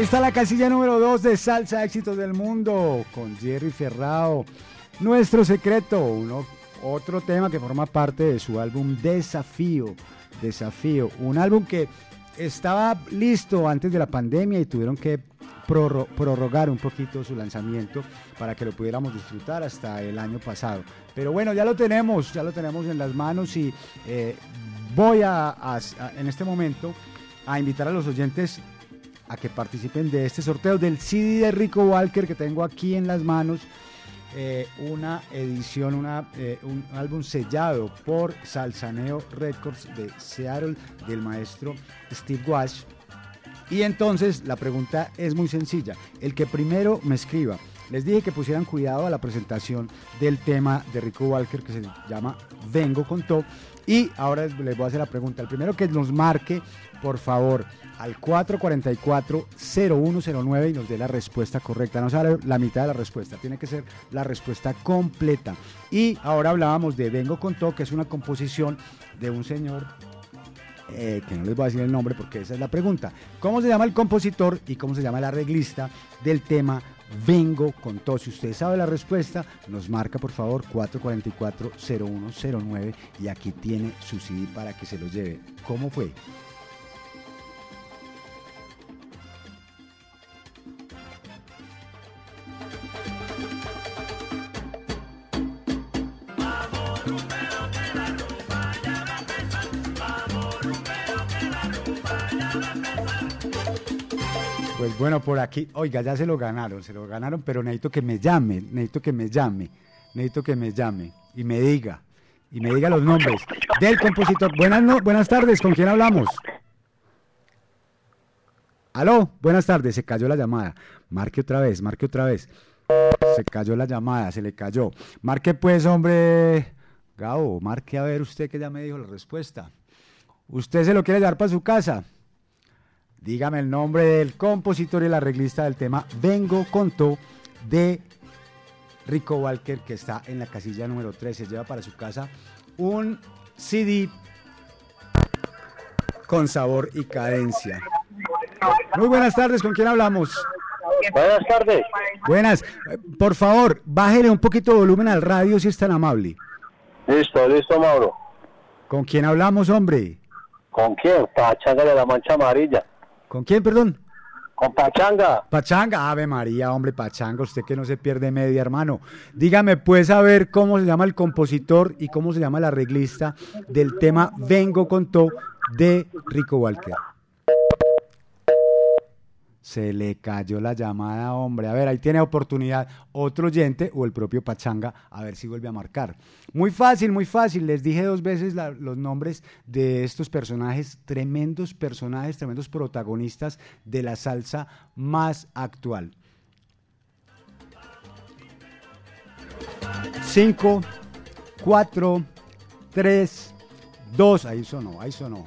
Está la casilla número 2 de Salsa Éxitos del Mundo con Jerry Ferrao. Nuestro secreto, uno, otro tema que forma parte de su álbum Desafío. Desafío, un álbum que estaba listo antes de la pandemia y tuvieron que prorro- prorrogar un poquito su lanzamiento para que lo pudiéramos disfrutar hasta el año pasado. Pero bueno, ya lo tenemos, ya lo tenemos en las manos y eh, voy a- en este momento a invitar a los oyentes a que participen de este sorteo del CD de Rico Walker que tengo aquí en las manos. eh, una edición, eh, un álbum sellado por Salsaneo Records de Seattle del maestro Steve Wash. Y entonces la pregunta es muy sencilla. El que primero me escriba. Les dije que pusieran cuidado a la presentación del tema de Rico Walker que se llama Vengo con todo. Y ahora les voy a hacer la pregunta. El primero que nos marque, por favor, al 444-0109 y nos dé la respuesta correcta. No sale la mitad de la respuesta, tiene que ser la respuesta completa. Y ahora hablábamos de Vengo con todo, que es una composición de un señor eh, que no les voy a decir el nombre porque esa es la pregunta. ¿Cómo se llama el compositor y cómo se llama el arreglista del tema Vengo con todo? Si usted sabe la respuesta, nos marca por favor 444-0109 y aquí tiene su CD para que se lo lleve. ¿Cómo fue? Bueno, por aquí, oiga, ya se lo ganaron, se lo ganaron, pero necesito que me llame, necesito que me llame, necesito que me llame y me diga, y me diga los nombres del compositor. Buenas, no- buenas tardes, ¿con quién hablamos? Aló, buenas tardes, se cayó la llamada. Marque otra vez, marque otra vez. Se cayó la llamada, se le cayó. Marque pues, hombre. Gabo, marque a ver usted que ya me dijo la respuesta. ¿Usted se lo quiere llevar para su casa? Dígame el nombre del compositor y el arreglista del tema Vengo con To de Rico Walker, que está en la casilla número 13. Lleva para su casa un CD con sabor y cadencia. Muy buenas tardes, ¿con quién hablamos? Buenas tardes. Buenas. Por favor, bájele un poquito de volumen al radio si es tan amable. Listo, listo, Mauro. ¿Con quién hablamos, hombre? ¿Con quién? Pachanga de la Mancha Amarilla. ¿Con quién, perdón? Con Pachanga. Pachanga, Ave María, hombre, Pachanga, usted que no se pierde media, hermano. Dígame, pues, a ver cómo se llama el compositor y cómo se llama el arreglista del tema Vengo con To de Rico Walker. Se le cayó la llamada, hombre. A ver, ahí tiene oportunidad otro oyente o el propio Pachanga, a ver si vuelve a marcar. Muy fácil, muy fácil. Les dije dos veces los nombres de estos personajes, tremendos personajes, tremendos protagonistas de la salsa más actual. Cinco, cuatro, tres, dos. Ahí sonó, ahí sonó.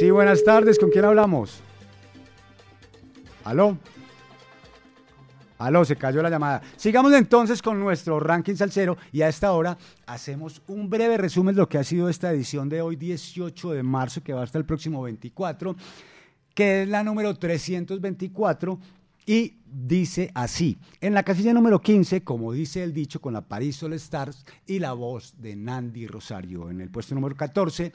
Sí, buenas tardes. ¿Con quién hablamos? ¿Aló? Aló, se cayó la llamada. Sigamos entonces con nuestro ranking salsero y a esta hora hacemos un breve resumen de lo que ha sido esta edición de hoy, 18 de marzo, que va hasta el próximo 24, que es la número 324 y dice así, en la casilla número 15, como dice el dicho, con la Paris All Stars y la voz de Nandi Rosario. En el puesto número 14,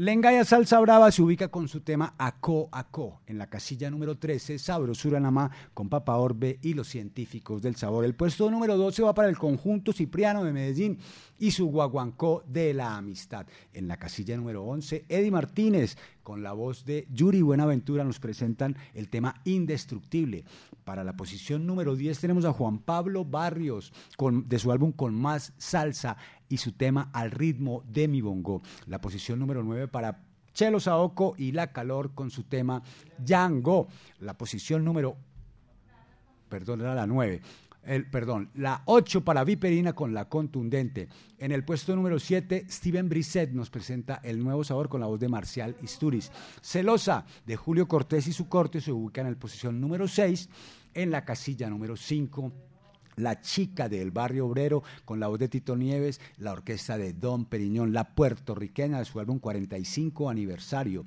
Lengaya Salsa Brava se ubica con su tema Aco Aco. En la casilla número 13, Sabrosura Namá con Papa Orbe y los científicos del sabor. El puesto número 12 va para el conjunto Cipriano de Medellín y su guaguancó de la amistad. En la casilla número 11, Eddie Martínez con la voz de Yuri Buenaventura nos presentan el tema Indestructible. Para la posición número 10 tenemos a Juan Pablo Barrios con, de su álbum Con Más Salsa y su tema Al ritmo de mi bongo. La posición número 9 para Chelo Saoko y La Calor con su tema Yango. La posición número perdón, era la 9. El, perdón, la 8 para Viperina con la contundente. En el puesto número 7, Steven Brisset nos presenta el nuevo sabor con la voz de Marcial Isturiz. Celosa de Julio Cortés y su corte se ubica en la posición número 6. En la casilla número 5, la chica del barrio obrero con la voz de Tito Nieves, la orquesta de Don Periñón, la puertorriqueña de su álbum 45 aniversario.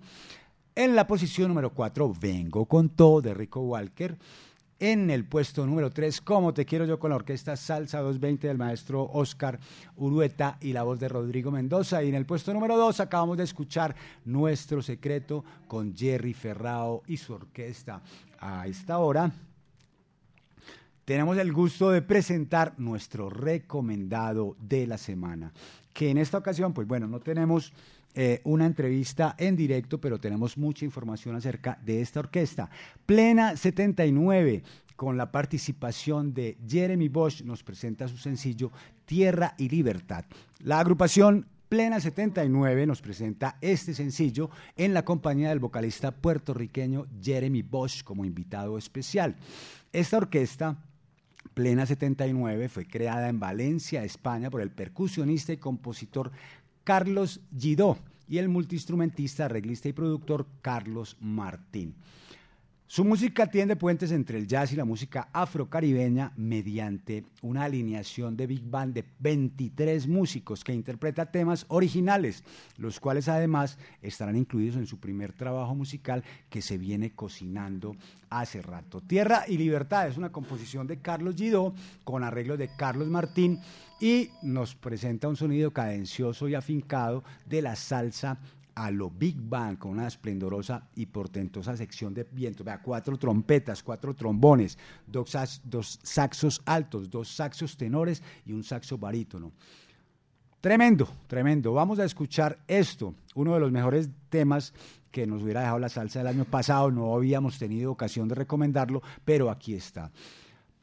En la posición número 4, Vengo con todo de Rico Walker. En el puesto número 3, Como te quiero yo con la orquesta Salsa 220 del maestro Oscar Urueta y la voz de Rodrigo Mendoza. Y en el puesto número 2 acabamos de escuchar Nuestro Secreto con Jerry Ferrao y su orquesta. A esta hora tenemos el gusto de presentar nuestro recomendado de la semana, que en esta ocasión, pues bueno, no tenemos eh, una entrevista en directo, pero tenemos mucha información acerca de esta orquesta. Plena 79, con la participación de Jeremy Bosch, nos presenta su sencillo Tierra y Libertad. La agrupación Plena 79 nos presenta este sencillo en la compañía del vocalista puertorriqueño Jeremy Bosch como invitado especial. Esta orquesta Plena 79 fue creada en Valencia, España, por el percusionista y compositor Carlos Gidó y el multiinstrumentista, arreglista y productor Carlos Martín. Su música tiende puentes entre el jazz y la música afrocaribeña mediante una alineación de big band de 23 músicos que interpreta temas originales, los cuales además estarán incluidos en su primer trabajo musical que se viene cocinando hace rato. Tierra y Libertad es una composición de Carlos Gidó con arreglos de Carlos Martín y nos presenta un sonido cadencioso y afincado de la salsa a lo Big Bang con una esplendorosa y portentosa sección de viento. Vea, cuatro trompetas, cuatro trombones, dos, dos saxos altos, dos saxos tenores y un saxo barítono. Tremendo, tremendo. Vamos a escuchar esto, uno de los mejores temas que nos hubiera dejado la salsa del año pasado. No habíamos tenido ocasión de recomendarlo, pero aquí está.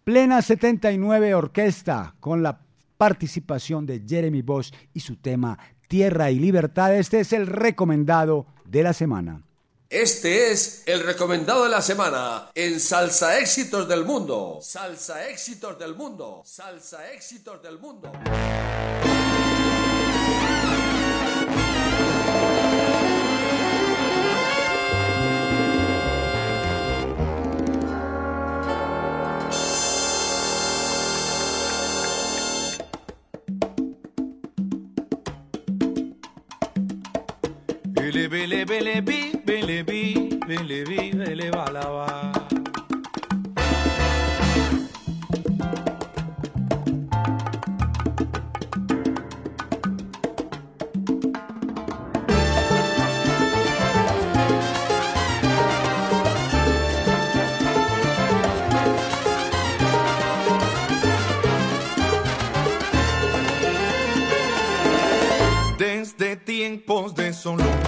Plena 79 Orquesta con la participación de Jeremy Bosch y su tema Tierra y Libertad. Este es el recomendado de la semana. Este es el recomendado de la semana en Salsa Éxitos del Mundo. Salsa Éxitos del Mundo. Salsa Éxitos del Mundo. Bele bele bi, bele bi, bele bi, bele balaba. Tiempos de solo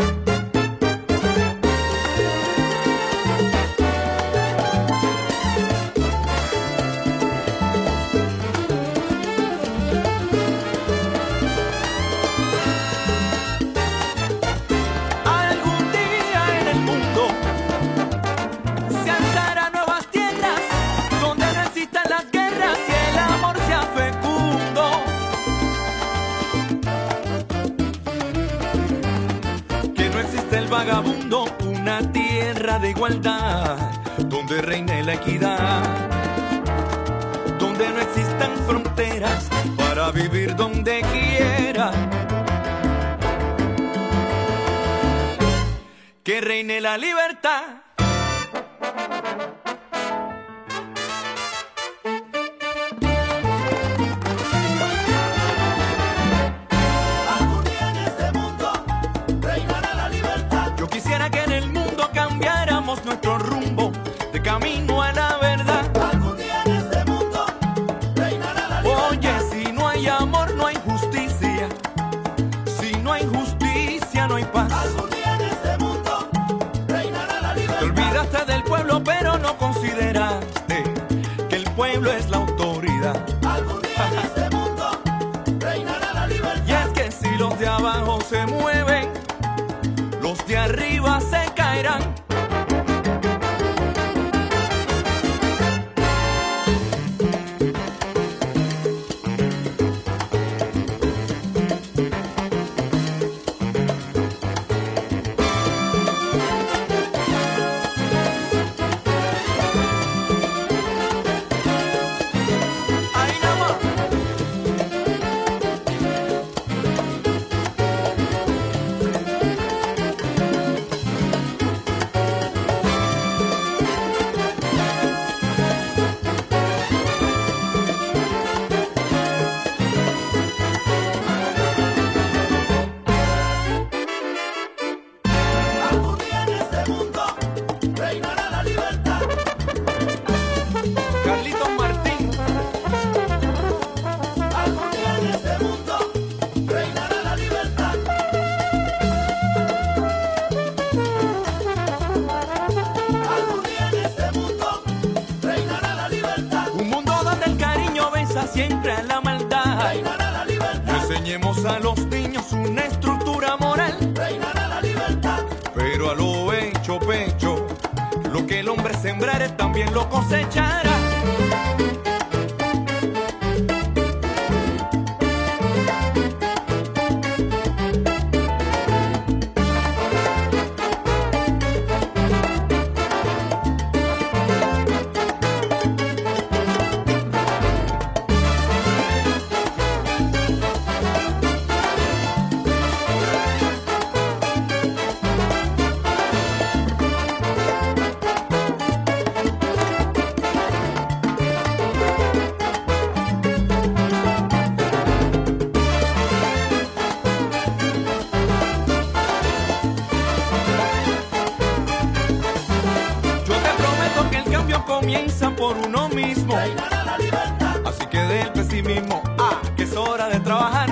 ah, que es hora de trabajar.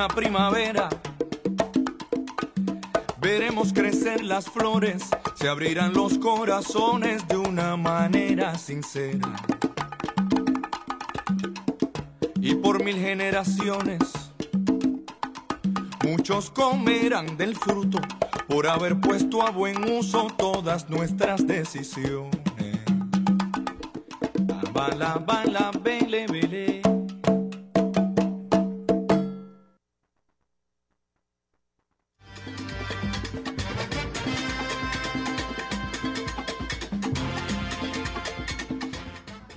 Una primavera. Veremos crecer las flores, se abrirán los corazones de una manera sincera. Y por mil generaciones, muchos comerán del fruto por haber puesto a buen uso todas nuestras decisiones. Bala, bala, bele,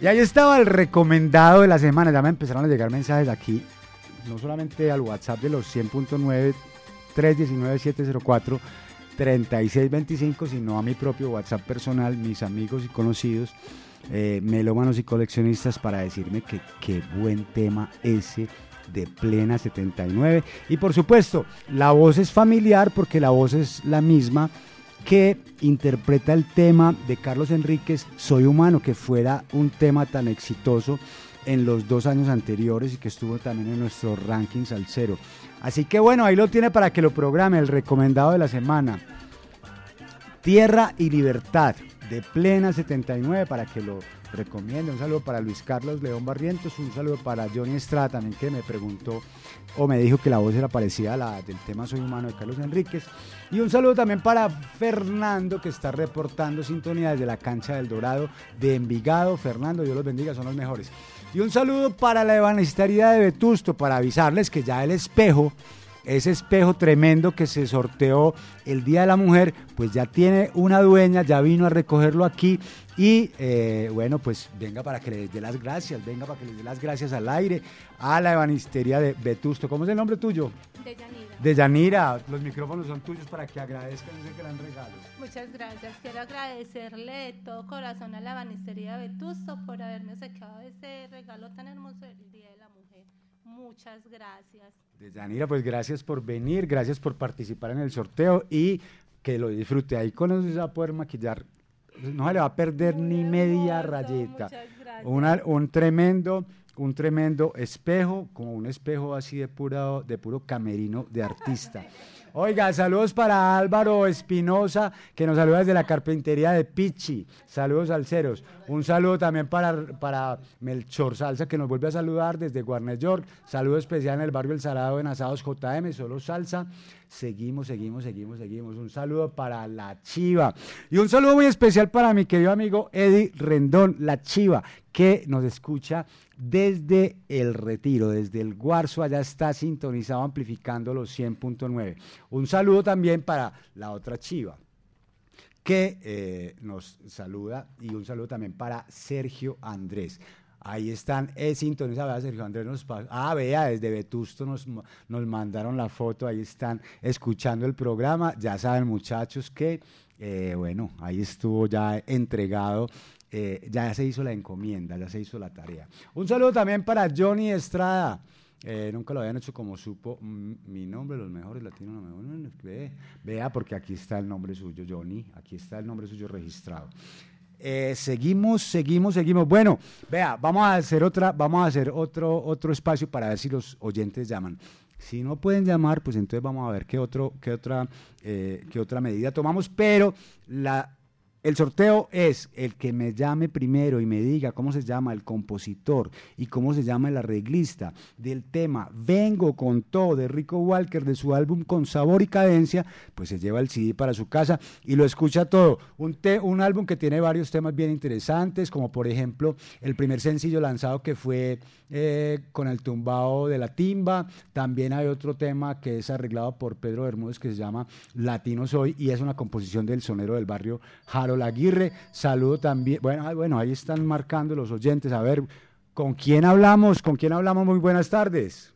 Y ahí estaba el recomendado de la semana. Ya me empezaron a llegar mensajes aquí, no solamente al WhatsApp de los 100.9 319 3625, sino a mi propio WhatsApp personal, mis amigos y conocidos, eh, melómanos y coleccionistas, para decirme que qué buen tema ese de plena 79. Y por supuesto, la voz es familiar porque la voz es la misma que interpreta el tema de Carlos Enríquez, Soy Humano, que fuera un tema tan exitoso en los dos años anteriores y que estuvo también en nuestro ranking al cero. Así que bueno, ahí lo tiene para que lo programe, el recomendado de la semana. Tierra y Libertad, de plena 79, para que lo recomiende. Un saludo para Luis Carlos León Barrientos, un saludo para Johnny Estrada también que me preguntó o me dijo que la voz era parecida a la del tema Soy Humano de Carlos Enríquez. Y un saludo también para Fernando que está reportando sintonía desde la cancha del Dorado de Envigado. Fernando, Dios los bendiga, son los mejores. Y un saludo para la Evanistería de Vetusto para avisarles que ya el espejo ese espejo tremendo que se sorteó el Día de la Mujer, pues ya tiene una dueña, ya vino a recogerlo aquí y eh, bueno, pues venga para que le dé las gracias, venga para que le dé las gracias al aire, a la ebanistería de Vetusto. ¿Cómo es el nombre tuyo? De Yanira. De Yanira. Los micrófonos son tuyos para que agradezcan ese gran regalo. Muchas gracias. Quiero agradecerle de todo corazón a la banistería de Vetusto por haberme sacado ese regalo tan hermoso del Día de la Mujer. Muchas gracias. De Yanira, pues gracias por venir, gracias por participar en el sorteo y que lo disfrute. Ahí con eso se va a poder maquillar. No se le va a perder ni media rayeta. Una- un tremendo, un tremendo espejo, como un espejo así de puro, de puro camerino de artista. Oiga, saludos para Álvaro Espinosa, que nos saluda desde la carpintería de Pichi. Saludos alceros. Un saludo también para, para Melchor Salsa, que nos vuelve a saludar desde Guarnet York. Saludo especial en el barrio El Salado en Asados JM, solo salsa. Seguimos, seguimos, seguimos, seguimos. Un saludo para La Chiva. Y un saludo muy especial para mi querido amigo Eddie Rendón, La Chiva, que nos escucha desde el retiro, desde el Guarzo, allá está sintonizado amplificando los 100.9. Un saludo también para la otra Chiva que eh, nos saluda y un saludo también para Sergio Andrés. Ahí están, es sintonizada, Sergio Andrés nos pasó. Ah, vea, desde Vetusto nos, nos mandaron la foto, ahí están escuchando el programa. Ya saben, muchachos, que, eh, bueno, ahí estuvo ya entregado, eh, ya se hizo la encomienda, ya se hizo la tarea. Un saludo también para Johnny Estrada. Eh, nunca lo habían hecho como supo mm, mi nombre, los mejores latinos, los mejores, ve, vea, porque aquí está el nombre suyo, Johnny, aquí está el nombre suyo registrado. Eh, seguimos, seguimos, seguimos. Bueno, vea, vamos a hacer otra, vamos a hacer otro, otro espacio para ver si los oyentes llaman. Si no pueden llamar, pues entonces vamos a ver qué otro, qué otra, qué otra medida tomamos. Pero la, el sorteo es el que me llame primero y me diga cómo se llama el compositor y cómo se llama el arreglista del tema Vengo con todo de Rico Walker de su álbum Con Sabor y Cadencia, pues se lleva el CD para su casa y lo escucha todo. Un, un álbum que tiene varios temas bien interesantes, como por ejemplo el primer sencillo lanzado que fue eh, con el tumbao de la timba. También hay otro tema que es arreglado por Pedro Bermúdez que se llama Latino Soy y es una composición del sonero del barrio Harold Aguirre. Saludo también. Bueno, bueno, ahí están marcando los oyentes. A ver, ¿con quién hablamos? ¿Con quién hablamos? Muy buenas tardes.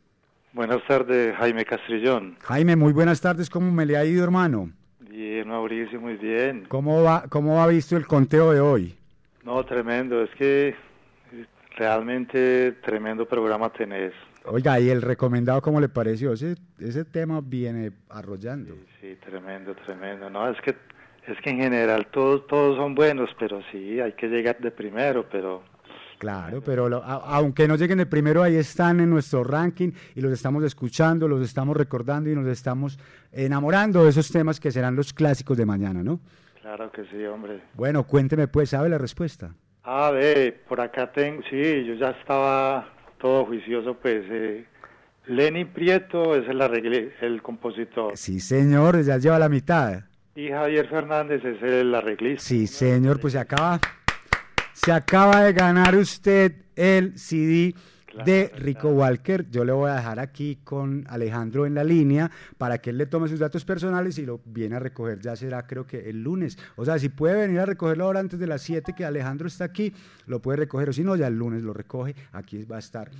Buenas tardes, Jaime Castrillón. Jaime, muy buenas tardes. ¿Cómo me le ha ido, hermano? Bien, Mauricio, muy bien. ¿Cómo va, cómo ha visto el conteo de hoy? No, tremendo, es que realmente tremendo programa tenés. Oiga, ¿y el recomendado cómo le pareció? Ese, ese tema viene arrollando. Sí, tremendo, tremendo. No, es que es que en general todos todos son buenos, pero sí, hay que llegar de primero, pero Claro, pero lo- a- aunque no lleguen de primero, ahí están en nuestro ranking y los estamos escuchando, los estamos recordando y nos estamos enamorando de esos temas que serán los clásicos de mañana, ¿no? claro que sí, hombre. Bueno, cuénteme pues, ¿sabe la respuesta? A ver, por acá tengo, sí, yo ya estaba todo juicioso, pues eh, Lenny Prieto es el, arregle- el compositor Sí, señor, ya lleva la mitad. Y Javier Fernández es el arreglista. Sí, señor, pues se acaba, se acaba de ganar usted el CD de Rico Walker. Yo le voy a dejar aquí con Alejandro en la línea para que él le tome sus datos personales y lo viene a recoger. Ya será, creo que el lunes. O sea, si puede venir a recogerlo ahora antes de las 7, que Alejandro está aquí, lo puede recoger. O si no, ya el lunes lo recoge. Aquí va a estar.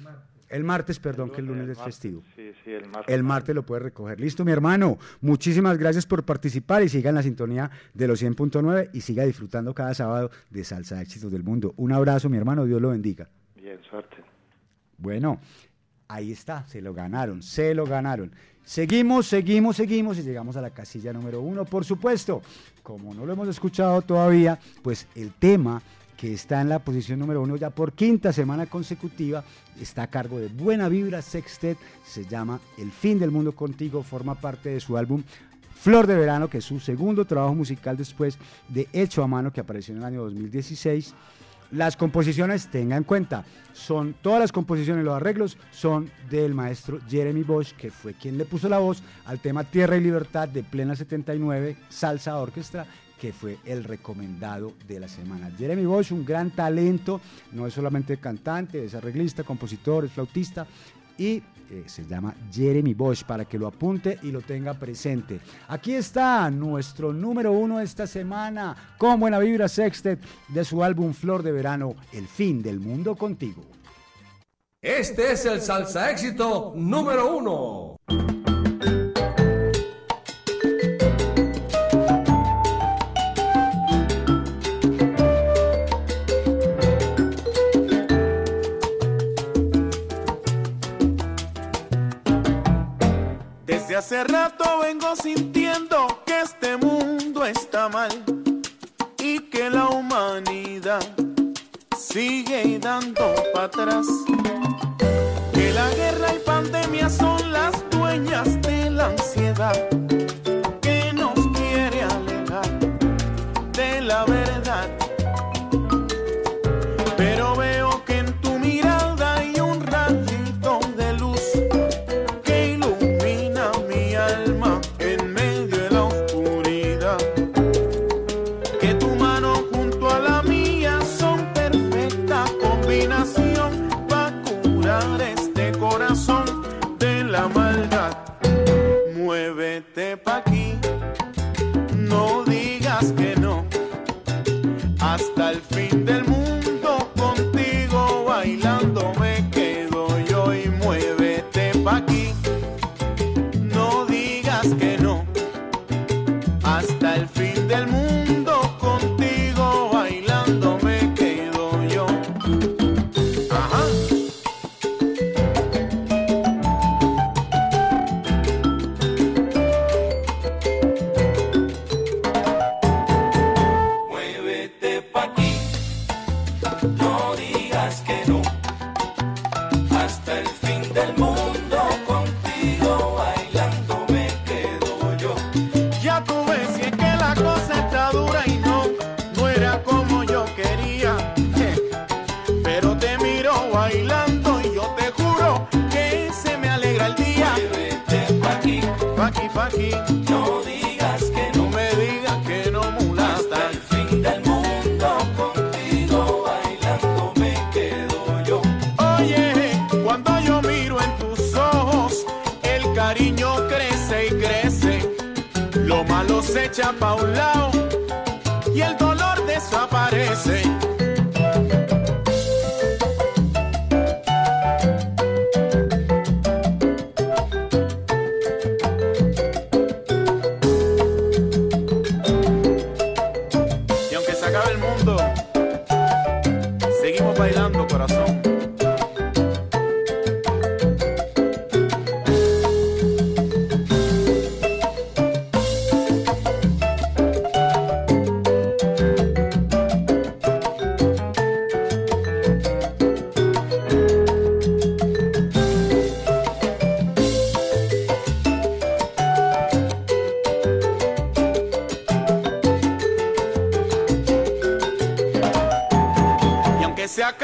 El martes, perdón, que el lunes es festivo. Sí, sí, el martes. El martes lo puede recoger. Listo, mi hermano. Muchísimas gracias por participar y siga en la sintonía de los 100.9 y siga disfrutando cada sábado de Salsa Éxitos del Mundo. Un abrazo, mi hermano. Dios lo bendiga. Bien, suerte. Bueno, ahí está. Se lo ganaron. Se lo ganaron. Seguimos, seguimos, seguimos y llegamos a la casilla número uno. Por supuesto, como no lo hemos escuchado todavía, pues el tema que está en la posición número uno ya por quinta semana consecutiva, está a cargo de Buena Vibra Sextet, se llama El fin del mundo contigo, forma parte de su álbum Flor de Verano, que es su segundo trabajo musical después de Hecho a Mano, que apareció en el año 2016. Las composiciones, tenga en cuenta, son todas las composiciones, los arreglos son del maestro Jeremy Bosch, que fue quien le puso la voz al tema Tierra y Libertad de Plena 79, Salsa Orquestra, que fue el recomendado de la semana. Jeremy Bosch, un gran talento, no es solamente cantante, es arreglista, compositor, es flautista y eh, se llama Jeremy Bosch para que lo apunte y lo tenga presente. Aquí está nuestro número uno esta semana con buena vibra sextet de su álbum Flor de Verano, El fin del mundo contigo. Este es el salsa éxito número uno. Hace rato vengo sintiendo que este mundo está mal y que la humanidad sigue dando para atrás. Que la guerra y pandemia son las dueñas de la ansiedad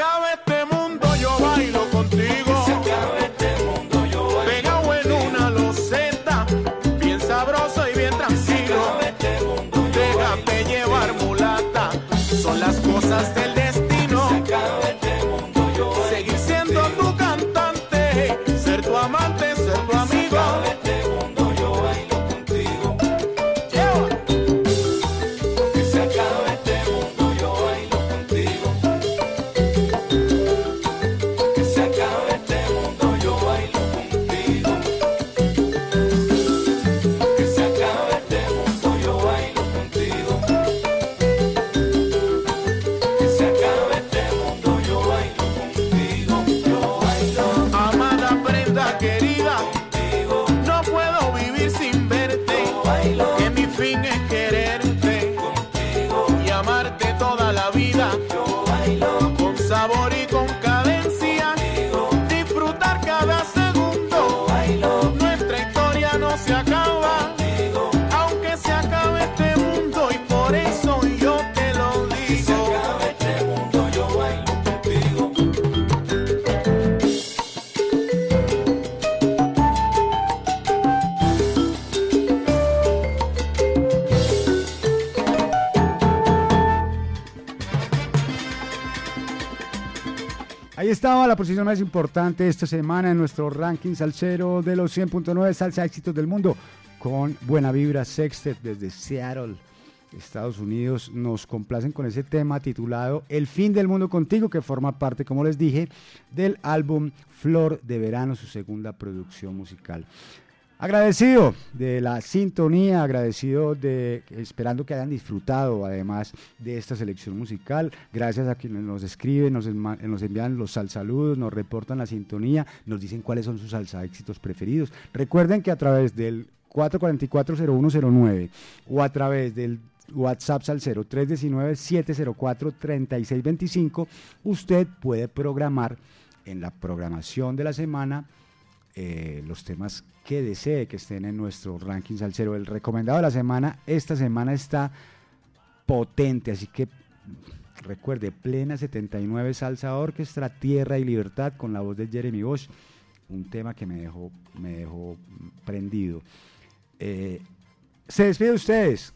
acabe este mundo, yo bailo contigo. Estaba la posición más importante esta semana en nuestro ranking salsero de los 100.9 salsa éxitos del mundo con Buena Vibra Sextet desde Seattle, Estados Unidos. Nos complacen con ese tema titulado El fin del mundo contigo que forma parte, como les dije, del álbum Flor de Verano, su segunda producción musical. Agradecido de la sintonía, agradecido de esperando que hayan disfrutado además de esta selección musical. Gracias a quienes nos escriben, nos, envían los saludos, nos reportan la sintonía, nos dicen cuáles son sus salsa éxitos preferidos. Recuerden que a través del 444-0109 o a través del WhatsApp Salcero 319-704-3625, usted puede programar en la programación de la semana eh, los temas que desee que estén en nuestro ranking salsero. El recomendado de la semana, esta semana está potente, así que recuerde, plena 79 salsa orquestra, tierra y libertad con la voz de Jeremy Bosch, un tema que me dejó, me dejó prendido. Eh, se despide de ustedes,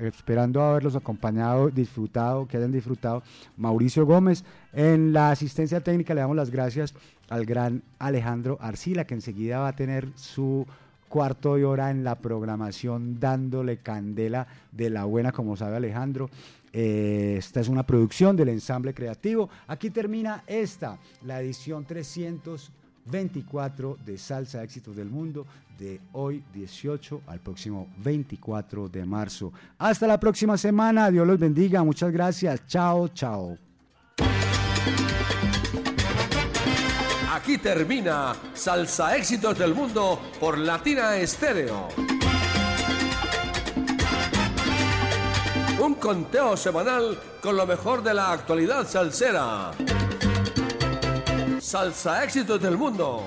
esperando haberlos acompañado, disfrutado, que hayan disfrutado. Mauricio Gómez, en la asistencia técnica le damos las gracias al gran Alejandro Arcila, que enseguida va a tener su cuarto de hora en la programación dándole candela de la buena, como sabe Alejandro. Eh, esta es una producción del ensamble creativo. Aquí termina esta, la edición 324 de Salsa Éxitos del Mundo de hoy 18 al próximo 24 de marzo. Hasta la próxima semana. Dios los bendiga. Muchas gracias. Chao, chao. Aquí termina Salsa Éxitos del Mundo por Latina Estéreo. Un conteo semanal con lo mejor de la actualidad salsera. Salsa Éxitos del Mundo